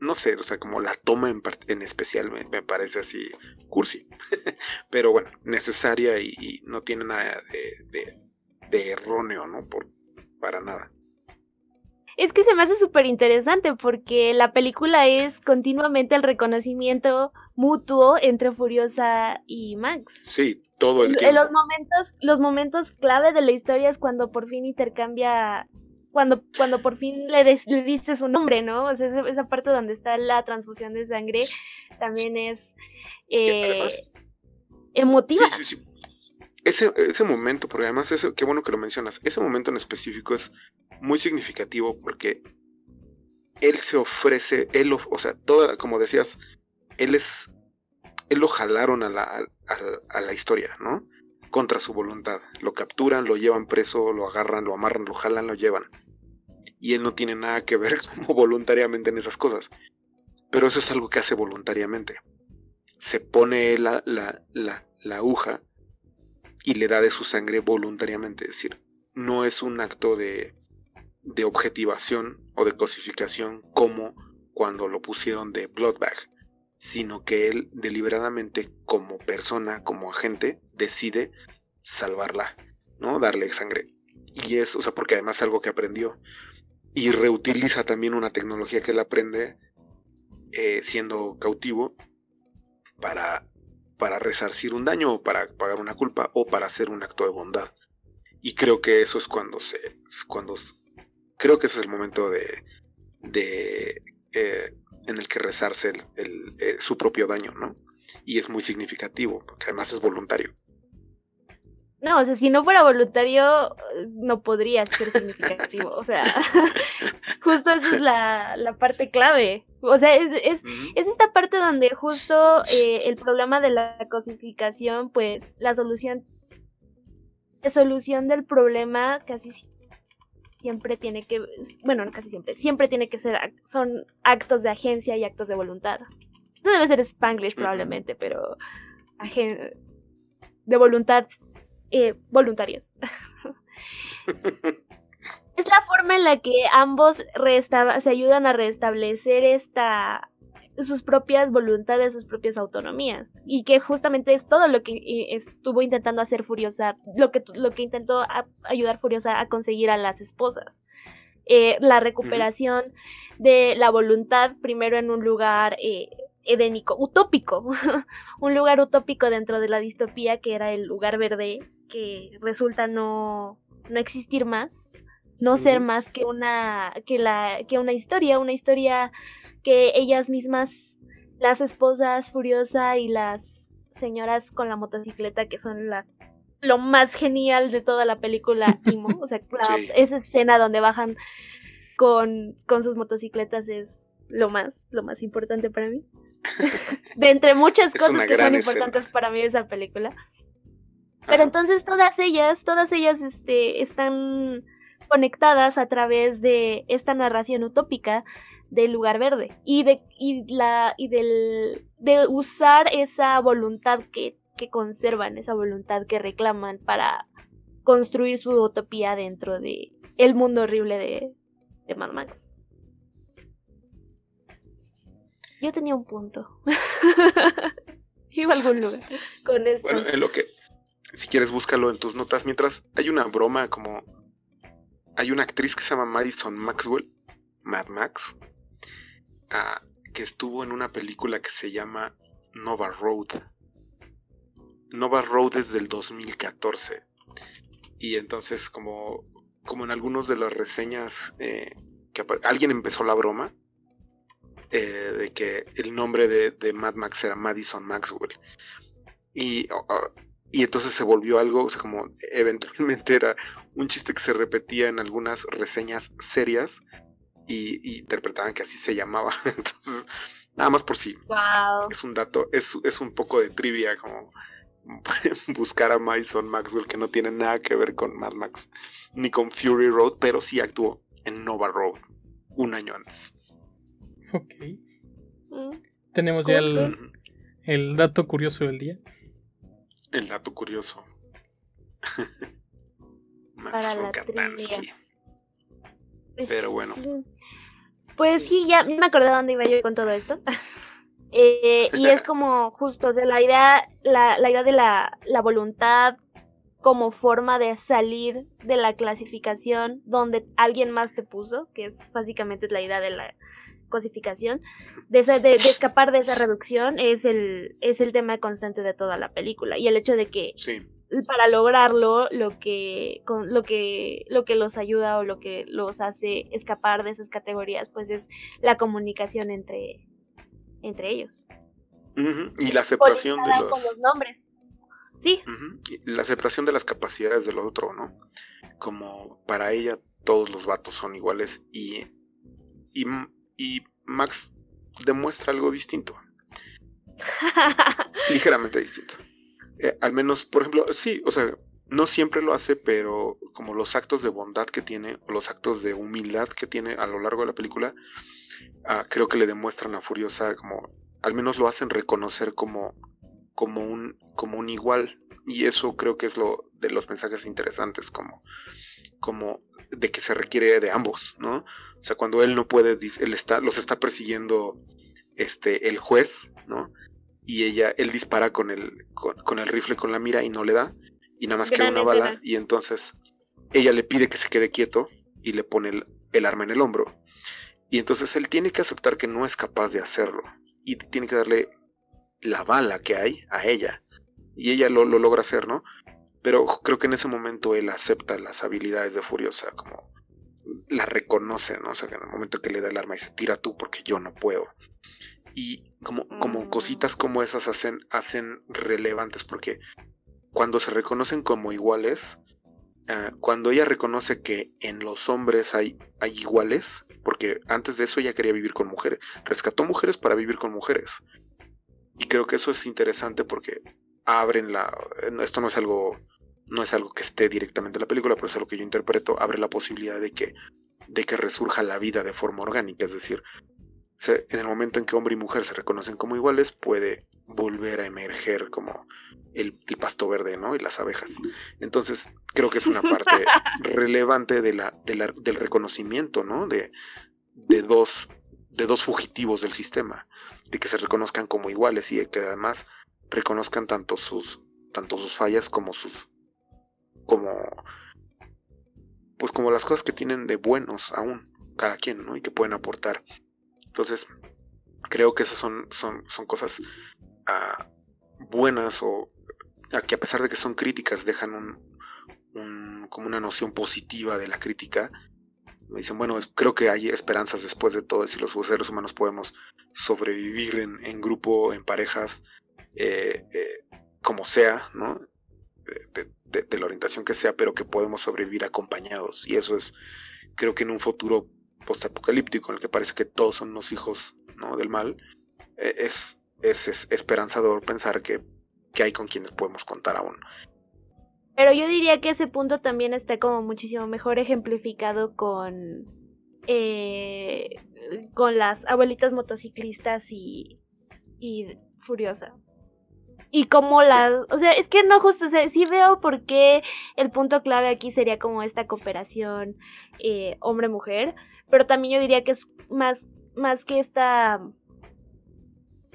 no sé, o sea, como la toma en, en especial me, parece así cursi, pero bueno, necesaria y, no tiene nada de, de, erróneo, ¿no? Por, para nada. Es que se me hace súper interesante porque la película es continuamente el reconocimiento mutuo entre Furiosa y Max. Sí, todo el tiempo. Los momentos, los momentos clave de la historia es cuando por fin intercambia, cuando, cuando por fin le, le dice su nombre, ¿no? O sea, esa, parte donde está la transfusión de sangre también es eh, emotiva. Sí, sí, sí ese, ese momento, porque además, ese, qué bueno que lo mencionas, ese momento en específico es muy significativo porque él se ofrece, él, o sea, toda, como decías, él es, él lo jalaron a la, a, la historia, ¿no? Contra su voluntad. Lo capturan, lo llevan preso, lo agarran, lo amarran, lo jalan, lo llevan. Y él no tiene nada que ver como voluntariamente en esas cosas. Pero eso es algo que hace voluntariamente. Se pone la, la, la, la aguja y le da de su sangre voluntariamente. Es decir, no es un acto de, de objetivación o de cosificación como cuando lo pusieron de Bloodbag, sino que él deliberadamente como persona, como agente, decide salvarla, ¿no? Darle sangre. Y es, o sea, porque además es algo que aprendió. Y reutiliza también una tecnología que él aprende eh, siendo cautivo para para resarcir un daño o para pagar una culpa o para hacer un acto de bondad. Y creo que eso es cuando se. cuando creo que ese es el momento de. de eh, en el que rezarse el, eh, su propio daño, ¿no? Y es muy significativo, porque además es voluntario. No, o sea, si no fuera voluntario, no podría ser significativo. O sea, justo esa es la, la, parte clave. O sea, es, es, es esta parte donde justo eh, el problema de la cosificación, pues la solución, la solución del problema casi siempre tiene que, bueno, no casi siempre, siempre tiene que ser, son actos de agencia y actos de voluntad. No debe ser Spanglish probablemente, pero de voluntad eh, voluntarios. es la forma en la que ambos se ayudan a restablecer esta sus propias voluntades, sus propias autonomías. Y que justamente es todo lo que eh, estuvo intentando hacer Furiosa, lo que, lo que intentó ayudar Furiosa a conseguir a las esposas. Eh, la recuperación de la voluntad, primero en un lugar edénico, utópico, un lugar utópico dentro de la distopía que era el lugar verde que resulta no, no existir más, no ser más que una, que la, que una historia, una historia que ellas mismas, las esposas Furiosa y las señoras con la motocicleta que son la lo más genial de toda la película Imo, o sea, esa escena donde bajan con, con sus motocicletas es lo más, lo más importante para mí. de entre muchas cosas que son importantes para mí de esa película. Pero entonces todas ellas, todas ellas este, están conectadas a través de esta narración utópica del lugar verde y de y la y del de usar esa voluntad que, que conservan, esa voluntad que reclaman para construir su utopía dentro de el mundo horrible de, de Mad Max. Yo tenía un punto. Iba a algún lugar con esto. Bueno, en lo que si quieres búscalo en tus notas. Mientras hay una broma como... Hay una actriz que se llama Madison Maxwell, Mad Max, que estuvo en una película que se llama Nova Road. Nova Road es del 2014. Y entonces como, como en algunos de las reseñas eh, que alguien empezó la broma eh, de que el nombre de, Mad Max era Madison Maxwell. Y y entonces se volvió algo, o sea, como eventualmente era un chiste que se repetía en algunas reseñas serias y, interpretaban que así se llamaba. Entonces, nada más por sí. Es un dato, es, es un poco de trivia, como buscar a Mason Maxwell, que no tiene nada que ver con Mad Max ni con Fury Road, pero sí actuó en Nova Road un año antes. Ok. Mm. Tenemos ya el, el dato curioso del día. El dato curioso. Para la Pero bueno. Pues sí, ya me acordé de dónde iba yo con todo esto. Eh, y es como justo, o sea, la idea, la, la idea de la, la, voluntad como forma de salir de la clasificación donde alguien más te puso, que es básicamente la idea de la cosificación, de, de, escapar de esa reducción es el, es el tema constante de toda la película. Y el hecho de que para lograrlo, lo que, con, lo, que, lo que los ayuda o lo que los hace escapar de esas categorías, pues es la comunicación entre, entre ellos. Y la aceptación de los... nombres. Sí. La aceptación de las capacidades del otro, ¿no? Como para ella todos los vatos son iguales y, y y Max demuestra algo distinto. Ligeramente distinto. Eh, al menos, por ejemplo, sí, o sea, no siempre lo hace, pero como los actos de bondad que tiene, o los actos de humildad que tiene a lo largo de la película, ah, creo que le demuestran a Furiosa como, al menos lo hacen reconocer como, como, un, como un igual. Y eso creo que es lo de los mensajes interesantes, como como de que se requiere de ambos, ¿no? O sea, cuando él no puede, él está, los está persiguiendo este, el juez, ¿no? Y ella, él dispara con el, con, el rifle con la mira y no le da, y nada más queda una bala, y entonces ella le pide que se quede quieto y le pone el, el arma en el hombro. Y entonces él tiene que aceptar que no es capaz de hacerlo, y tiene que darle la bala que hay a ella. Y ella lo, lo logra hacer, ¿no? Pero creo que en ese momento él acepta las habilidades de Furiosa, como la reconoce, ¿no? O sea, que en el momento que le da el arma y se tira tú porque yo no puedo. Y como, como mm. cositas como esas hacen, hacen relevantes porque cuando se reconocen como iguales, eh, cuando ella reconoce que en los hombres hay, hay iguales, porque antes de eso ella quería vivir con mujeres, rescató mujeres para vivir con mujeres. Y creo que eso es interesante porque abren la... Esto no es algo no es algo que esté directamente en la película, pero es algo que yo interpreto, abre la posibilidad de que, de que resurja la vida de forma orgánica, es decir, en el momento en que hombre y mujer se reconocen como iguales, puede volver a emerger como el, pasto verde, ¿no? Y las abejas. Entonces, creo que es una parte relevante de la, del reconocimiento, ¿no? De, de, dos, de dos fugitivos del sistema, de que se reconozcan como iguales y que además reconozcan tanto sus, tanto sus fallas como sus como pues como las cosas que tienen de buenos aún cada quien, ¿no? Y que pueden aportar. Entonces, creo que esas son, son, son cosas ah, buenas o que a pesar de que son críticas dejan un, como una noción positiva de la crítica. Me dicen, bueno, creo que hay esperanzas después de todo, si los seres humanos podemos sobrevivir en, en grupo, en parejas, eh, eh, como sea, ¿no? De, la orientación que sea, pero que podemos sobrevivir acompañados. Y eso es, creo que en un futuro postapocalíptico, en el que parece que todos son unos hijos ¿no? del mal, e, es, es, esperanzador pensar que, que hay con quienes podemos contar aún. Pero yo diría que ese punto también está como muchísimo mejor ejemplificado con, eh, con las abuelitas motociclistas y, y Furiosa y como las, o sea, es que no justo, o sea, sí veo por qué el punto clave aquí sería como esta cooperación eh, hombre-mujer, pero también yo diría que es más, más que esta,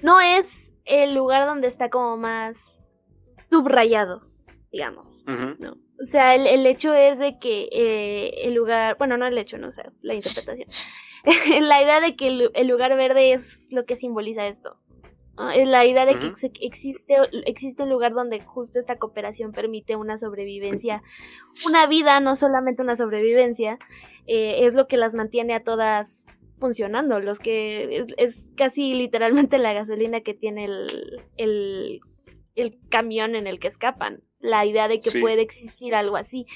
no es el lugar donde está como más subrayado, digamos, ¿no? O sea, el, hecho es de que eh, el lugar, bueno, no el hecho, no, o sea, la interpretación. la idea de que el, lugar verde es lo que simboliza esto. Es la idea de que existe, existe un lugar donde justo esta cooperación permite una sobrevivencia, una vida, no solamente una sobrevivencia, eh, es lo que las mantiene a todas funcionando, los que es, casi literalmente la gasolina que tiene el, el camión en el que escapan, la idea de que puede existir algo así.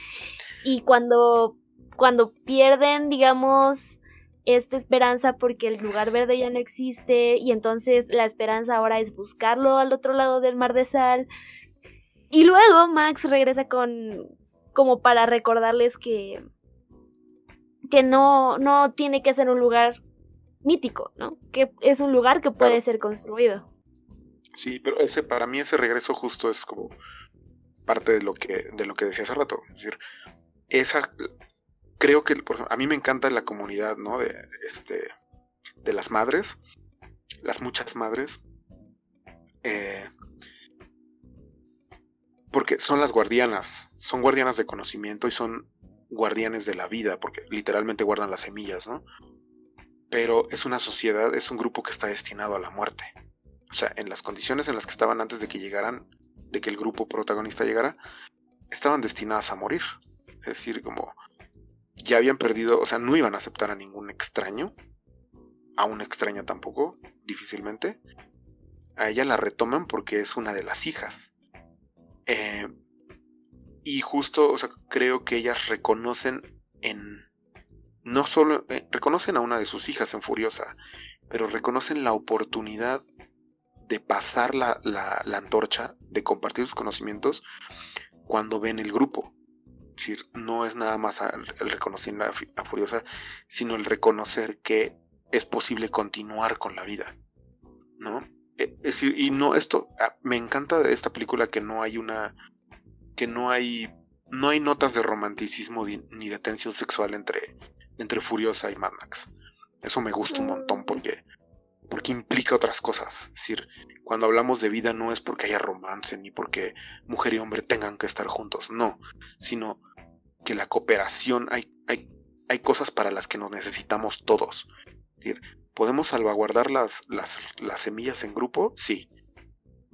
Y cuando, cuando pierden, digamos, esta esperanza porque el lugar verde ya no existe y entonces la esperanza ahora es buscarlo al otro lado del mar de sal. Y luego Max regresa con como para recordarles que que no no tiene que ser un lugar mítico, ¿no? Que es un lugar que puede ser construido. Sí, pero ese para mí ese regreso justo es como parte de lo que de lo que decía hace rato, es decir, esa creo que a mí me encanta la comunidad, ¿no? De, este, de las madres, las muchas madres, eh, porque son las guardianas, son guardianas de conocimiento y son guardianes de la vida, porque literalmente guardan las semillas, ¿no? Pero es una sociedad, es un grupo que está destinado a la muerte. O sea, en las condiciones en las que estaban antes de que llegaran, de que el grupo protagonista llegara, estaban destinadas a morir. Es decir, como ya habían perdido, o sea, no iban a aceptar a ningún extraño, a un extraño tampoco, difícilmente. A ella la retoman porque es una de las hijas. Eh, y justo, o sea, creo que ellas reconocen en... No solo... Eh, reconocen a una de sus hijas en Furiosa, pero reconocen la oportunidad de pasar la, la antorcha, de compartir sus conocimientos cuando ven el grupo decir, no es nada más el reconocer a, Furiosa, sino el reconocer que es posible continuar con la vida, ¿no? E, es decir, y no, esto, ah, me encanta de esta película que no hay una, que no hay, no hay notas de romanticismo ni de tensión sexual entre, entre Furiosa y Mad Max. Eso me gusta un montón porque, porque implica otras cosas. Es decir, cuando hablamos de vida no es porque haya romance ni porque mujer y hombre tengan que estar juntos, no, sino que la cooperación, hay, hay, hay cosas para las que nos necesitamos todos. ¿Podemos salvaguardar las, las, las semillas en grupo? Sí.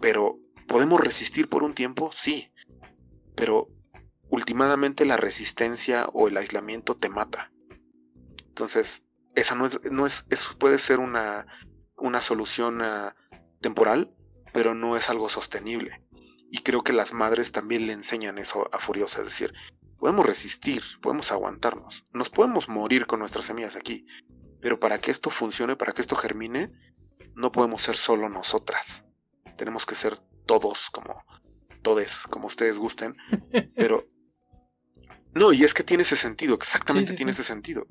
Pero ¿podemos resistir por un tiempo? Sí. Pero últimamente la resistencia o el aislamiento te mata. Entonces, esa no es, no es, eso puede ser una, una solución ah, temporal, pero no es algo sostenible. Y creo que las madres también le enseñan eso a Furiosa, es decir, podemos resistir, podemos aguantarnos, nos podemos morir con nuestras semillas aquí, pero para que esto funcione, para que esto germine, no podemos ser solo nosotras. Tenemos que ser todos, como todes, como ustedes gusten, pero no, y es que tiene ese sentido, exactamente tiene ese sentido,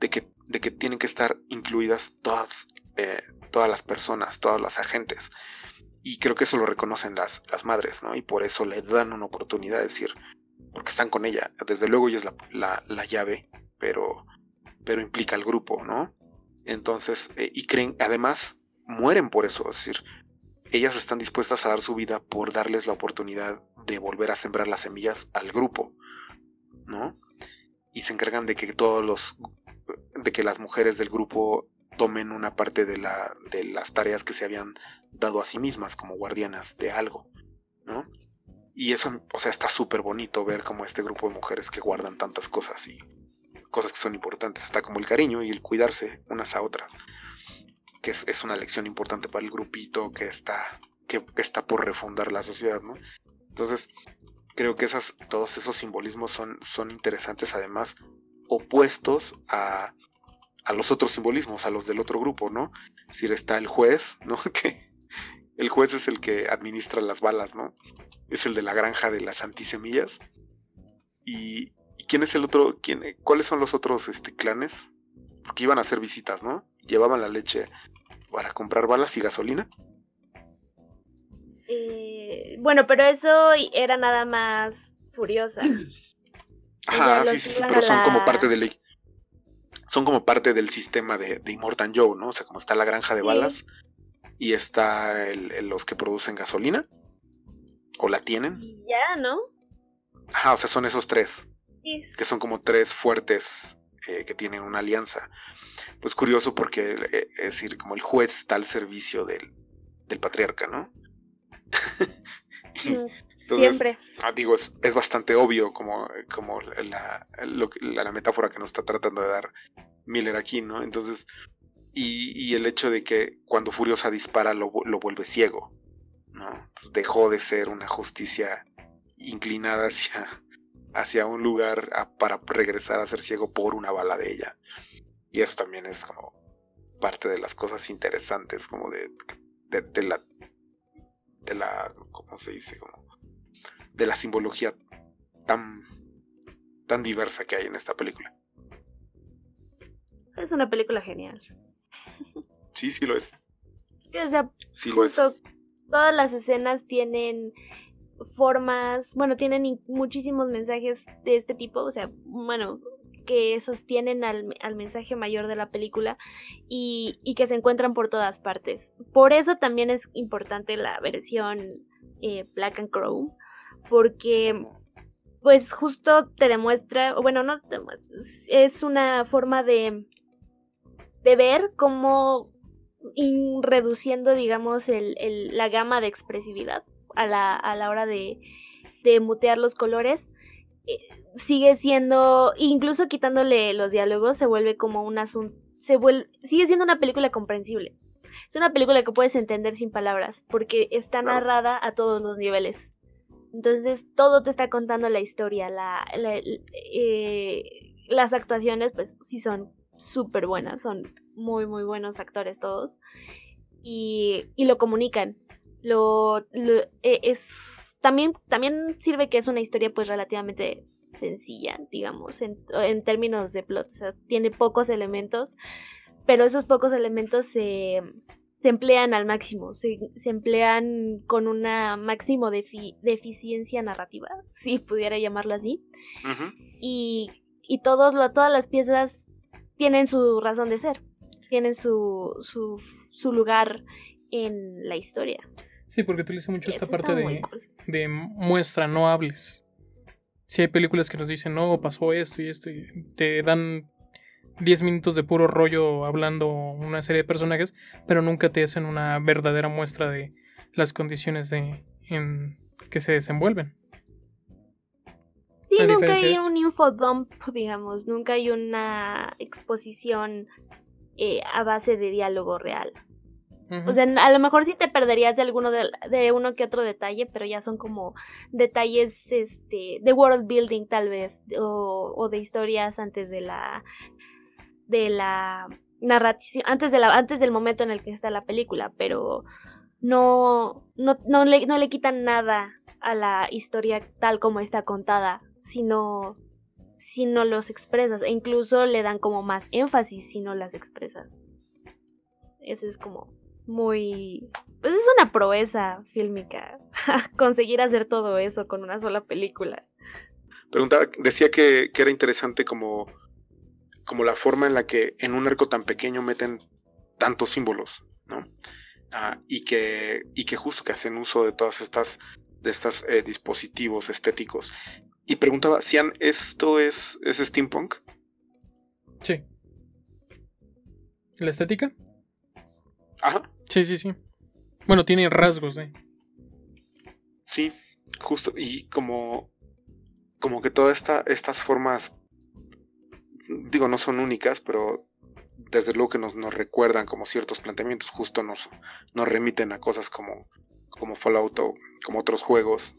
de que, de que tienen que estar incluidas todas eh, todas las personas, todas las agentes. Y creo que eso lo reconocen las, las madres, ¿no? Y por eso le dan una oportunidad de decir, porque están con ella. Desde luego ella es la, la, llave, pero, pero implica al grupo, ¿no? Entonces, eh, y creen, además, mueren por eso, es decir, ellas están dispuestas a dar su vida por darles la oportunidad de volver a sembrar las semillas al grupo, ¿no? Y se encargan de que todos los, de que las mujeres del grupo tomen una parte de, la, de las tareas que se habían dado a sí mismas como guardianas de algo, ¿no? Y eso, o sea, está súper bonito ver como este grupo de mujeres que guardan tantas cosas y cosas que son importantes. Está como el cariño y el cuidarse unas a otras, que es, una lección importante para el grupito que está, que está por refundar la sociedad, ¿no? Entonces, creo que esas, todos esos simbolismos son, son interesantes, además, opuestos a a los otros simbolismos, a los del otro grupo, ¿no? Es está el juez, ¿no? Que el juez es el que administra las balas, ¿no? Es el de la granja de las antisemillas. ¿Y, quién es el otro? Quién, ¿Cuáles son los otros este, clanes? Porque iban a hacer visitas, ¿no? Llevaban la leche para comprar balas y gasolina. Eh, bueno, pero eso era nada más furiosa. Ajá, sí, sí, sí, pero son como parte de ley son como parte del sistema de, de Immortan Joe, ¿no? O sea, como está la granja de balas y está los que producen gasolina. ¿O la tienen? Ya, ¿no? Ajá, o sea, son esos tres. Que son como tres fuertes eh, que tienen una alianza. Pues curioso porque, eh, es decir, como el juez está al servicio del, del patriarca, ¿no? Siempre. Ah, digo, es, bastante obvio como, como la, la, metáfora que nos está tratando de dar Miller aquí, ¿no? Entonces, y, el hecho de que cuando Furiosa dispara lo, vuelve ciego, ¿no? Dejó de ser una justicia inclinada hacia, hacia un lugar para regresar a ser ciego por una bala de ella. Y eso también es como parte de las cosas interesantes, como de, de, la, de la, ¿cómo se dice? Como de la simbología tan, tan diversa que hay en esta película. Es una película genial. Sí, sí lo es. O sea, justo todas las escenas tienen formas, bueno, tienen muchísimos mensajes de este tipo, o sea, bueno, que sostienen al, mensaje mayor de la película y, que se encuentran por todas partes. Por eso también es importante la versión eh, Black and Chrome, porque pues justo te demuestra, o bueno, no te es una forma de, de ver cómo reduciendo, digamos, el, la gama de expresividad a la, a la hora de, de mutear los colores, eh, sigue siendo, incluso quitándole los diálogos, se vuelve como un asunto, se vuelve, sigue siendo una película comprensible. Es una película que puedes entender sin palabras, porque está narrada a todos los niveles. Entonces todo te está contando la historia, la, eh, las actuaciones pues sí son súper buenas, son muy muy buenos actores todos y, y lo comunican. Lo, eh, es también también sirve que es una historia pues relativamente sencilla, digamos, en, en términos de plot, o sea, tiene pocos elementos, pero esos pocos elementos se se emplean al máximo, se, emplean con una máximo de, eficiencia narrativa, si pudiera llamarlo así. Y, y todos todas las piezas tienen su razón de ser, tienen su, su, lugar en la historia. Sí, porque utiliza mucho esta parte de, de muestra, no hables. Si hay películas que nos dicen, no, pasó esto y esto, y te dan 10 minutos de puro rollo hablando una serie de personajes, pero nunca te hacen una verdadera muestra de las condiciones de, en que se desenvuelven. Sí, nunca hay un infodump, digamos, nunca hay una exposición eh, a base de diálogo real. O sea, a lo mejor sí te perderías de alguno de, de, uno que otro detalle, pero ya son como detalles este, de world building tal vez, o, o de historias antes de la de la narración, antes, de la, antes del momento en el que está la película, pero no, no, no, le, no le quitan nada a la historia tal como está contada, sino si no los expresas, e incluso le dan como más énfasis si no las expresas. Eso es como muy... Pues es una proeza fílmica conseguir hacer todo eso con una sola película. Preguntaba, decía que, que era interesante como como la forma en la que en un arco tan pequeño meten tantos símbolos, ¿no? Ah, y, que, y que justo que hacen uso de todas estas de estos eh, dispositivos estéticos. Y preguntaba, Sian, ¿esto es, es steampunk? Sí. ¿La estética? Ajá. Sí, sí, sí. Bueno, tiene rasgos, ¿eh? Sí, justo. Y como, como que todas esta, estas formas digo, no son únicas, pero desde luego que nos, nos recuerdan como ciertos planteamientos, justo nos, nos remiten a cosas como, como Fallout o como otros juegos,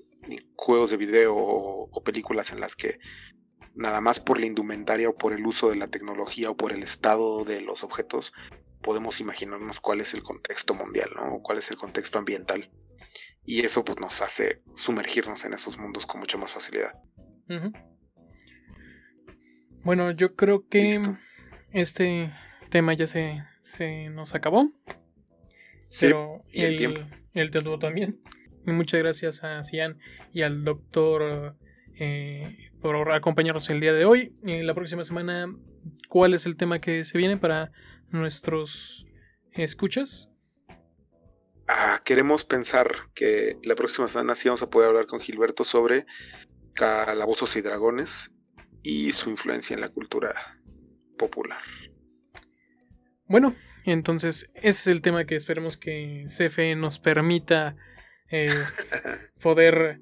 juegos de video o, películas en las que nada más por la indumentaria o por el uso de la tecnología o por el estado de los objetos podemos imaginarnos cuál es el contexto mundial, ¿no? O cuál es el contexto ambiental. Y eso pues nos hace sumergirnos en esos mundos con mucha más facilidad. Bueno, yo creo que este tema ya se, se nos acabó. Sí, pero y el, tiempo. el tiempo también. Y muchas gracias a Cian y al doctor eh, por acompañarnos el día de hoy. Y la próxima semana, ¿cuál es el tema que se viene para nuestros escuchas? Ah, queremos pensar que la próxima semana sí vamos a poder hablar con Gilberto sobre calabozos y dragones y su influencia en la cultura popular. Bueno, entonces, ese es el tema que esperemos que CFE nos permita eh, poder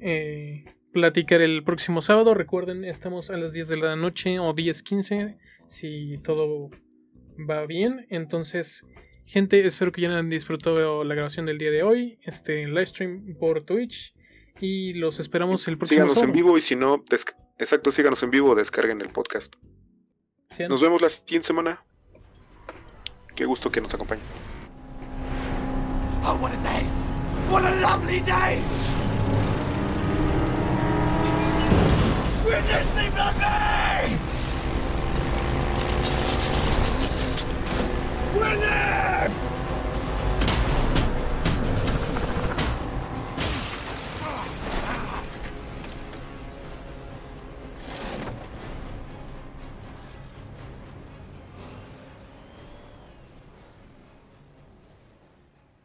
eh, platicar el próximo sábado. Recuerden, estamos a las 10 de la noche o 10.15, si todo va bien. Entonces, gente, espero que ya han disfrutado la grabación del día de hoy, este live stream por Twitch. Y los esperamos el próximo síganos sábado. Síganos en vivo y si no, exacto, síganos en vivo, descarguen el podcast. Nos vemos la siguiente semana. Qué gusto que nos acompañe. Oh, what a day! What a lovely day! Witness me, Witness!